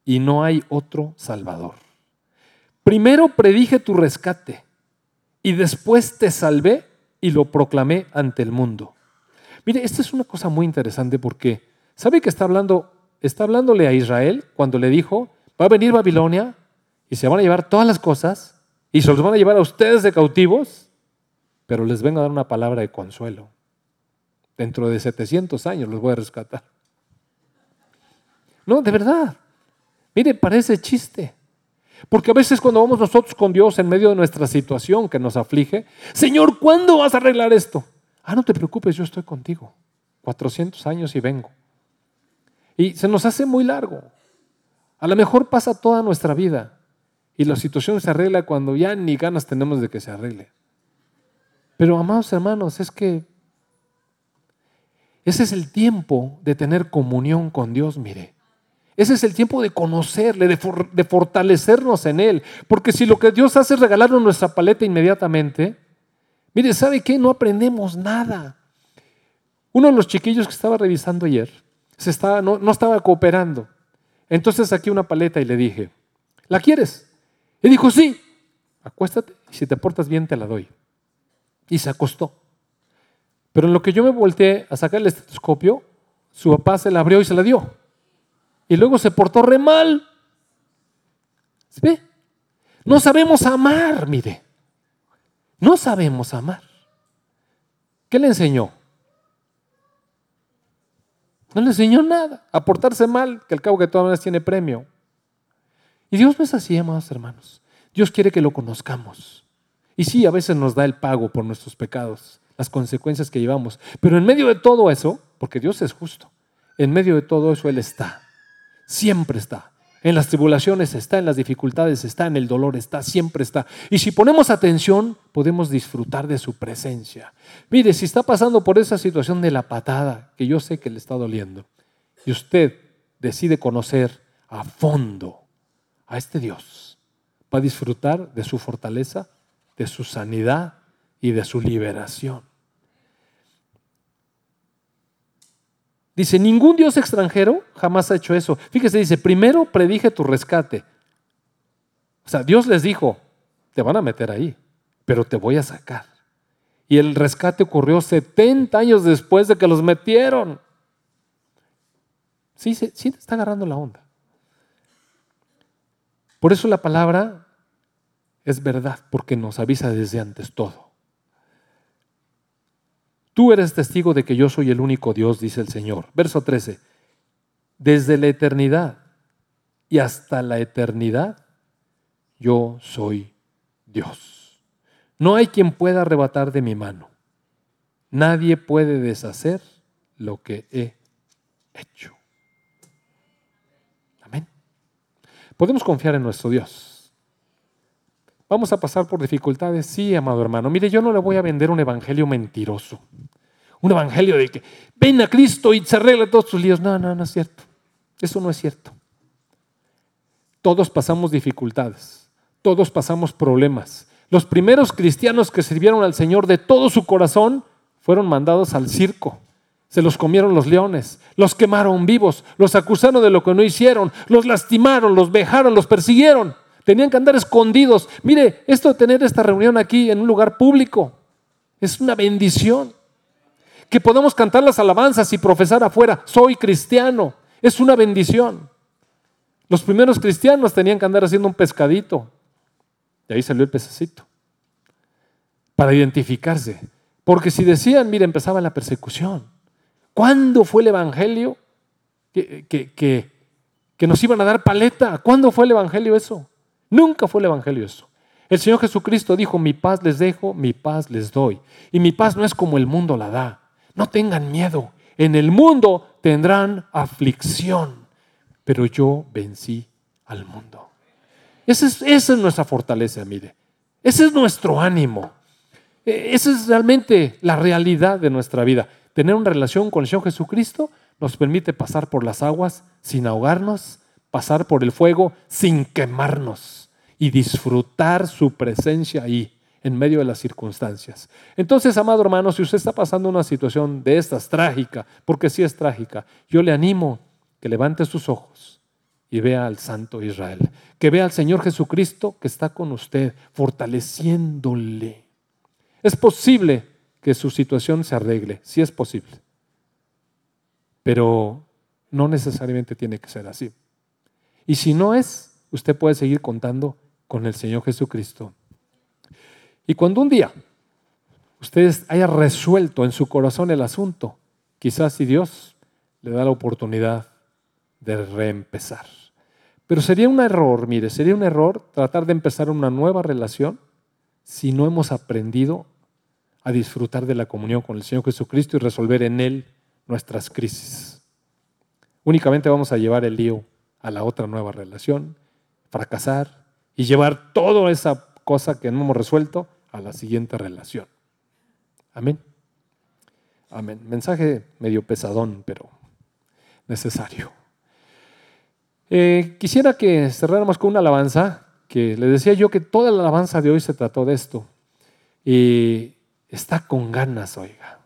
y no hay otro Salvador. Primero predije tu rescate y después te salvé y lo proclamé ante el mundo. Mire, esta es una cosa muy interesante porque, ¿sabe que está hablando, está hablándole a Israel cuando le dijo, va a venir Babilonia y se van a llevar todas las cosas y se los van a llevar a ustedes de cautivos, pero les vengo a dar una palabra de consuelo. Dentro de 700 años los voy a rescatar. No, de verdad. Mire, parece chiste. Porque a veces cuando vamos nosotros con Dios en medio de nuestra situación que nos aflige, Señor, ¿cuándo vas a arreglar esto? Ah, no te preocupes, yo estoy contigo. 400 años y vengo. Y se nos hace muy largo. A lo mejor pasa toda nuestra vida y la situación se arregla cuando ya ni ganas tenemos de que se arregle. Pero amados hermanos, es que ese es el tiempo de tener comunión con Dios, mire. Ese es el tiempo de conocerle, de, fortalecernos en Él. Porque si lo que Dios hace es regalarnos nuestra paleta inmediatamente, mire, ¿sabe qué? No aprendemos nada. Uno de los chiquillos que estaba revisando ayer se estaba, no, no estaba cooperando. Entonces saqué una paleta y le dije, ¿la quieres? Y dijo, sí, acuéstate y si te portas bien te la doy. Y se acostó. Pero en lo que yo me volteé a sacar el estetoscopio, su papá se la abrió y se la dio. Y luego se portó re mal. ¿Ve? No sabemos amar, mire. No sabemos amar. ¿Qué le enseñó? No le enseñó nada. A portarse mal, que al cabo que todas maneras tiene premio. Y Dios no es así, amados hermanos. Dios quiere que lo conozcamos. Y sí, a veces nos da el pago por nuestros pecados, las consecuencias que llevamos. Pero en medio de todo eso, porque Dios es justo, en medio de todo eso Él está. Siempre está. En las tribulaciones está, en las dificultades está, en el dolor está, siempre está. Y si ponemos atención, podemos disfrutar de su presencia. Mire, si está pasando por esa situación de la patada, que yo sé que le está doliendo, y usted decide conocer a fondo a este Dios, va a disfrutar de su fortaleza, de su sanidad y de su liberación. Dice, ningún Dios extranjero jamás ha hecho eso. Fíjese, dice, primero predije tu rescate. O sea, Dios les dijo, te van a meter ahí, pero te voy a sacar. Y el rescate ocurrió 70 años después de que los metieron. Sí, sí, está agarrando la onda. Por eso la palabra es verdad, porque nos avisa desde antes todo. Tú eres testigo de que yo soy el único Dios, dice el Señor. Verso 13. Desde la eternidad y hasta la eternidad, yo soy Dios. No hay quien pueda arrebatar de mi mano. Nadie puede deshacer lo que he hecho. Amén. Podemos confiar en nuestro Dios. Vamos a pasar por dificultades, sí, amado hermano. Mire, yo no le voy a vender un evangelio mentiroso. Un evangelio de que ven a Cristo y se arregla todos tus líos. No, no, no es cierto. Eso no es cierto. Todos pasamos dificultades. Todos pasamos problemas. Los primeros cristianos que sirvieron al Señor de todo su corazón fueron mandados al circo. Se los comieron los leones, los quemaron vivos, los acusaron de lo que no hicieron, los lastimaron, los vejaron, los persiguieron. Tenían que andar escondidos. Mire, esto de tener esta reunión aquí en un lugar público es una bendición. Que podamos cantar las alabanzas y profesar afuera, soy cristiano, es una bendición. Los primeros cristianos tenían que andar haciendo un pescadito. Y ahí salió el pececito. Para identificarse. Porque si decían, mire, empezaba la persecución. ¿Cuándo fue el Evangelio que, que, que, nos iban a dar paleta? ¿Cuándo fue el Evangelio eso? Nunca fue el Evangelio eso. El Señor Jesucristo dijo, mi paz les dejo, mi paz les doy. Y mi paz no es como el mundo la da. No tengan miedo. En el mundo tendrán aflicción, pero yo vencí al mundo. Esa es, nuestra fortaleza, mire. Ese es nuestro ánimo. E, esa es realmente la realidad de nuestra vida. Tener una relación con el Señor Jesucristo nos permite pasar por las aguas sin ahogarnos, pasar por el fuego sin quemarnos y disfrutar su presencia ahí en medio de las circunstancias. Entonces, amado hermano, si usted está pasando una situación de estas trágica, porque sí es trágica, yo le animo que levante sus ojos y vea al Santo Israel, que vea al Señor Jesucristo que está con usted, fortaleciéndole. Es posible que su situación se arregle, sí es posible, pero no necesariamente tiene que ser así. Y si no es, usted puede seguir contando con el Señor Jesucristo. Y cuando un día usted haya resuelto en su corazón el asunto, quizás si Dios le da la oportunidad de reempezar. Pero sería un error, mire, sería un error tratar de empezar una nueva relación si no hemos aprendido a disfrutar de la comunión con el Señor Jesucristo y resolver en Él nuestras crisis. Únicamente vamos a llevar el lío a la otra nueva relación, fracasar y llevar toda esa cosa que no hemos resuelto a la siguiente relación. Amén. Amén. Mensaje medio pesadón, pero necesario. Eh, quisiera que cerráramos con una alabanza, que le decía yo que toda la alabanza de hoy se trató de esto. Y está con ganas, oiga.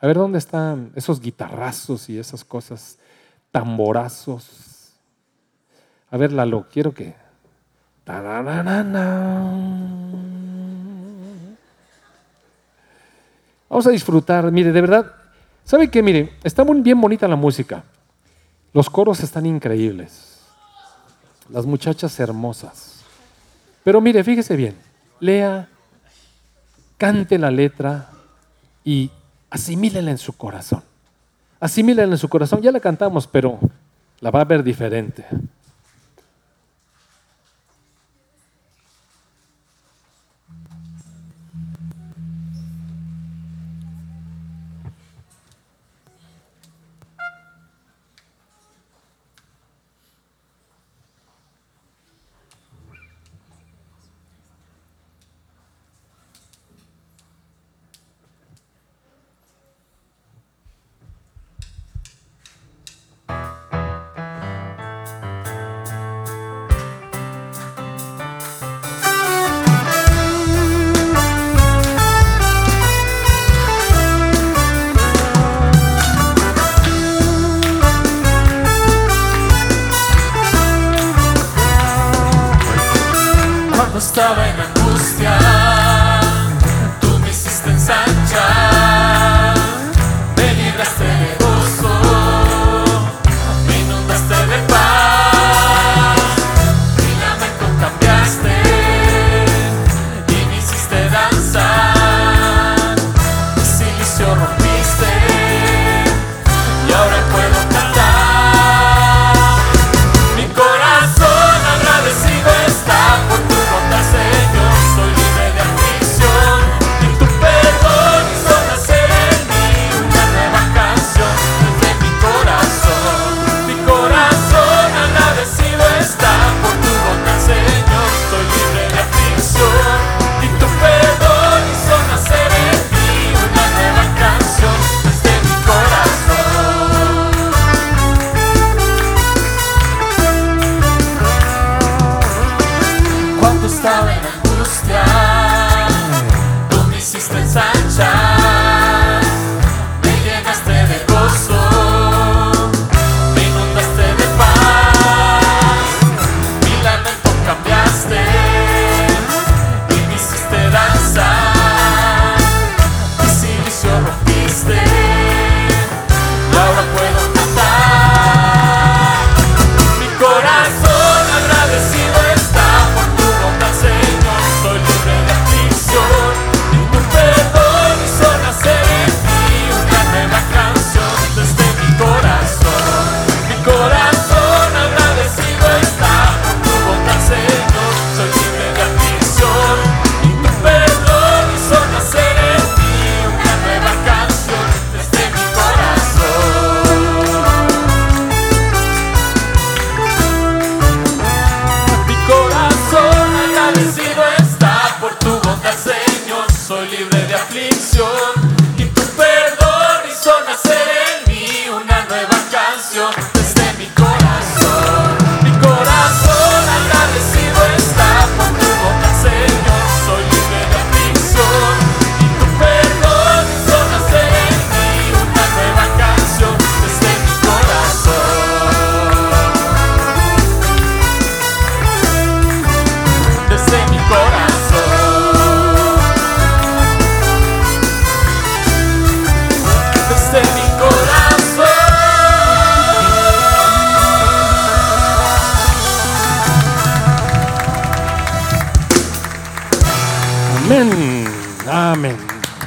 A ver dónde están esos guitarrazos y esas cosas, tamborazos. A ver, Lalo, quiero que. Vamos a disfrutar, mire, de verdad. ¿Sabe qué? Mire, está muy bien bonita la música. Los coros están increíbles. Las muchachas hermosas. Pero mire, fíjese bien. Lea cante la letra y asimílela en su corazón. Asimílela en su corazón. Ya la cantamos, pero la va a ver diferente. Mi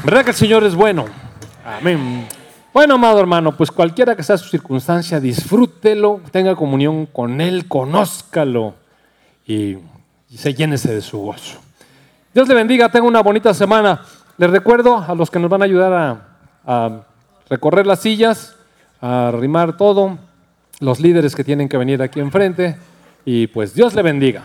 ¿Verdad que el Señor es bueno? Amén. Bueno, amado hermano, pues cualquiera que sea su circunstancia, disfrútelo, tenga comunión con Él, conózcalo y, y se llénese de su gozo. Dios le bendiga, tenga una bonita semana. Les recuerdo a los que nos van a ayudar a, a recorrer las sillas, a arrimar todo, los líderes que tienen que venir aquí enfrente, y pues Dios le bendiga.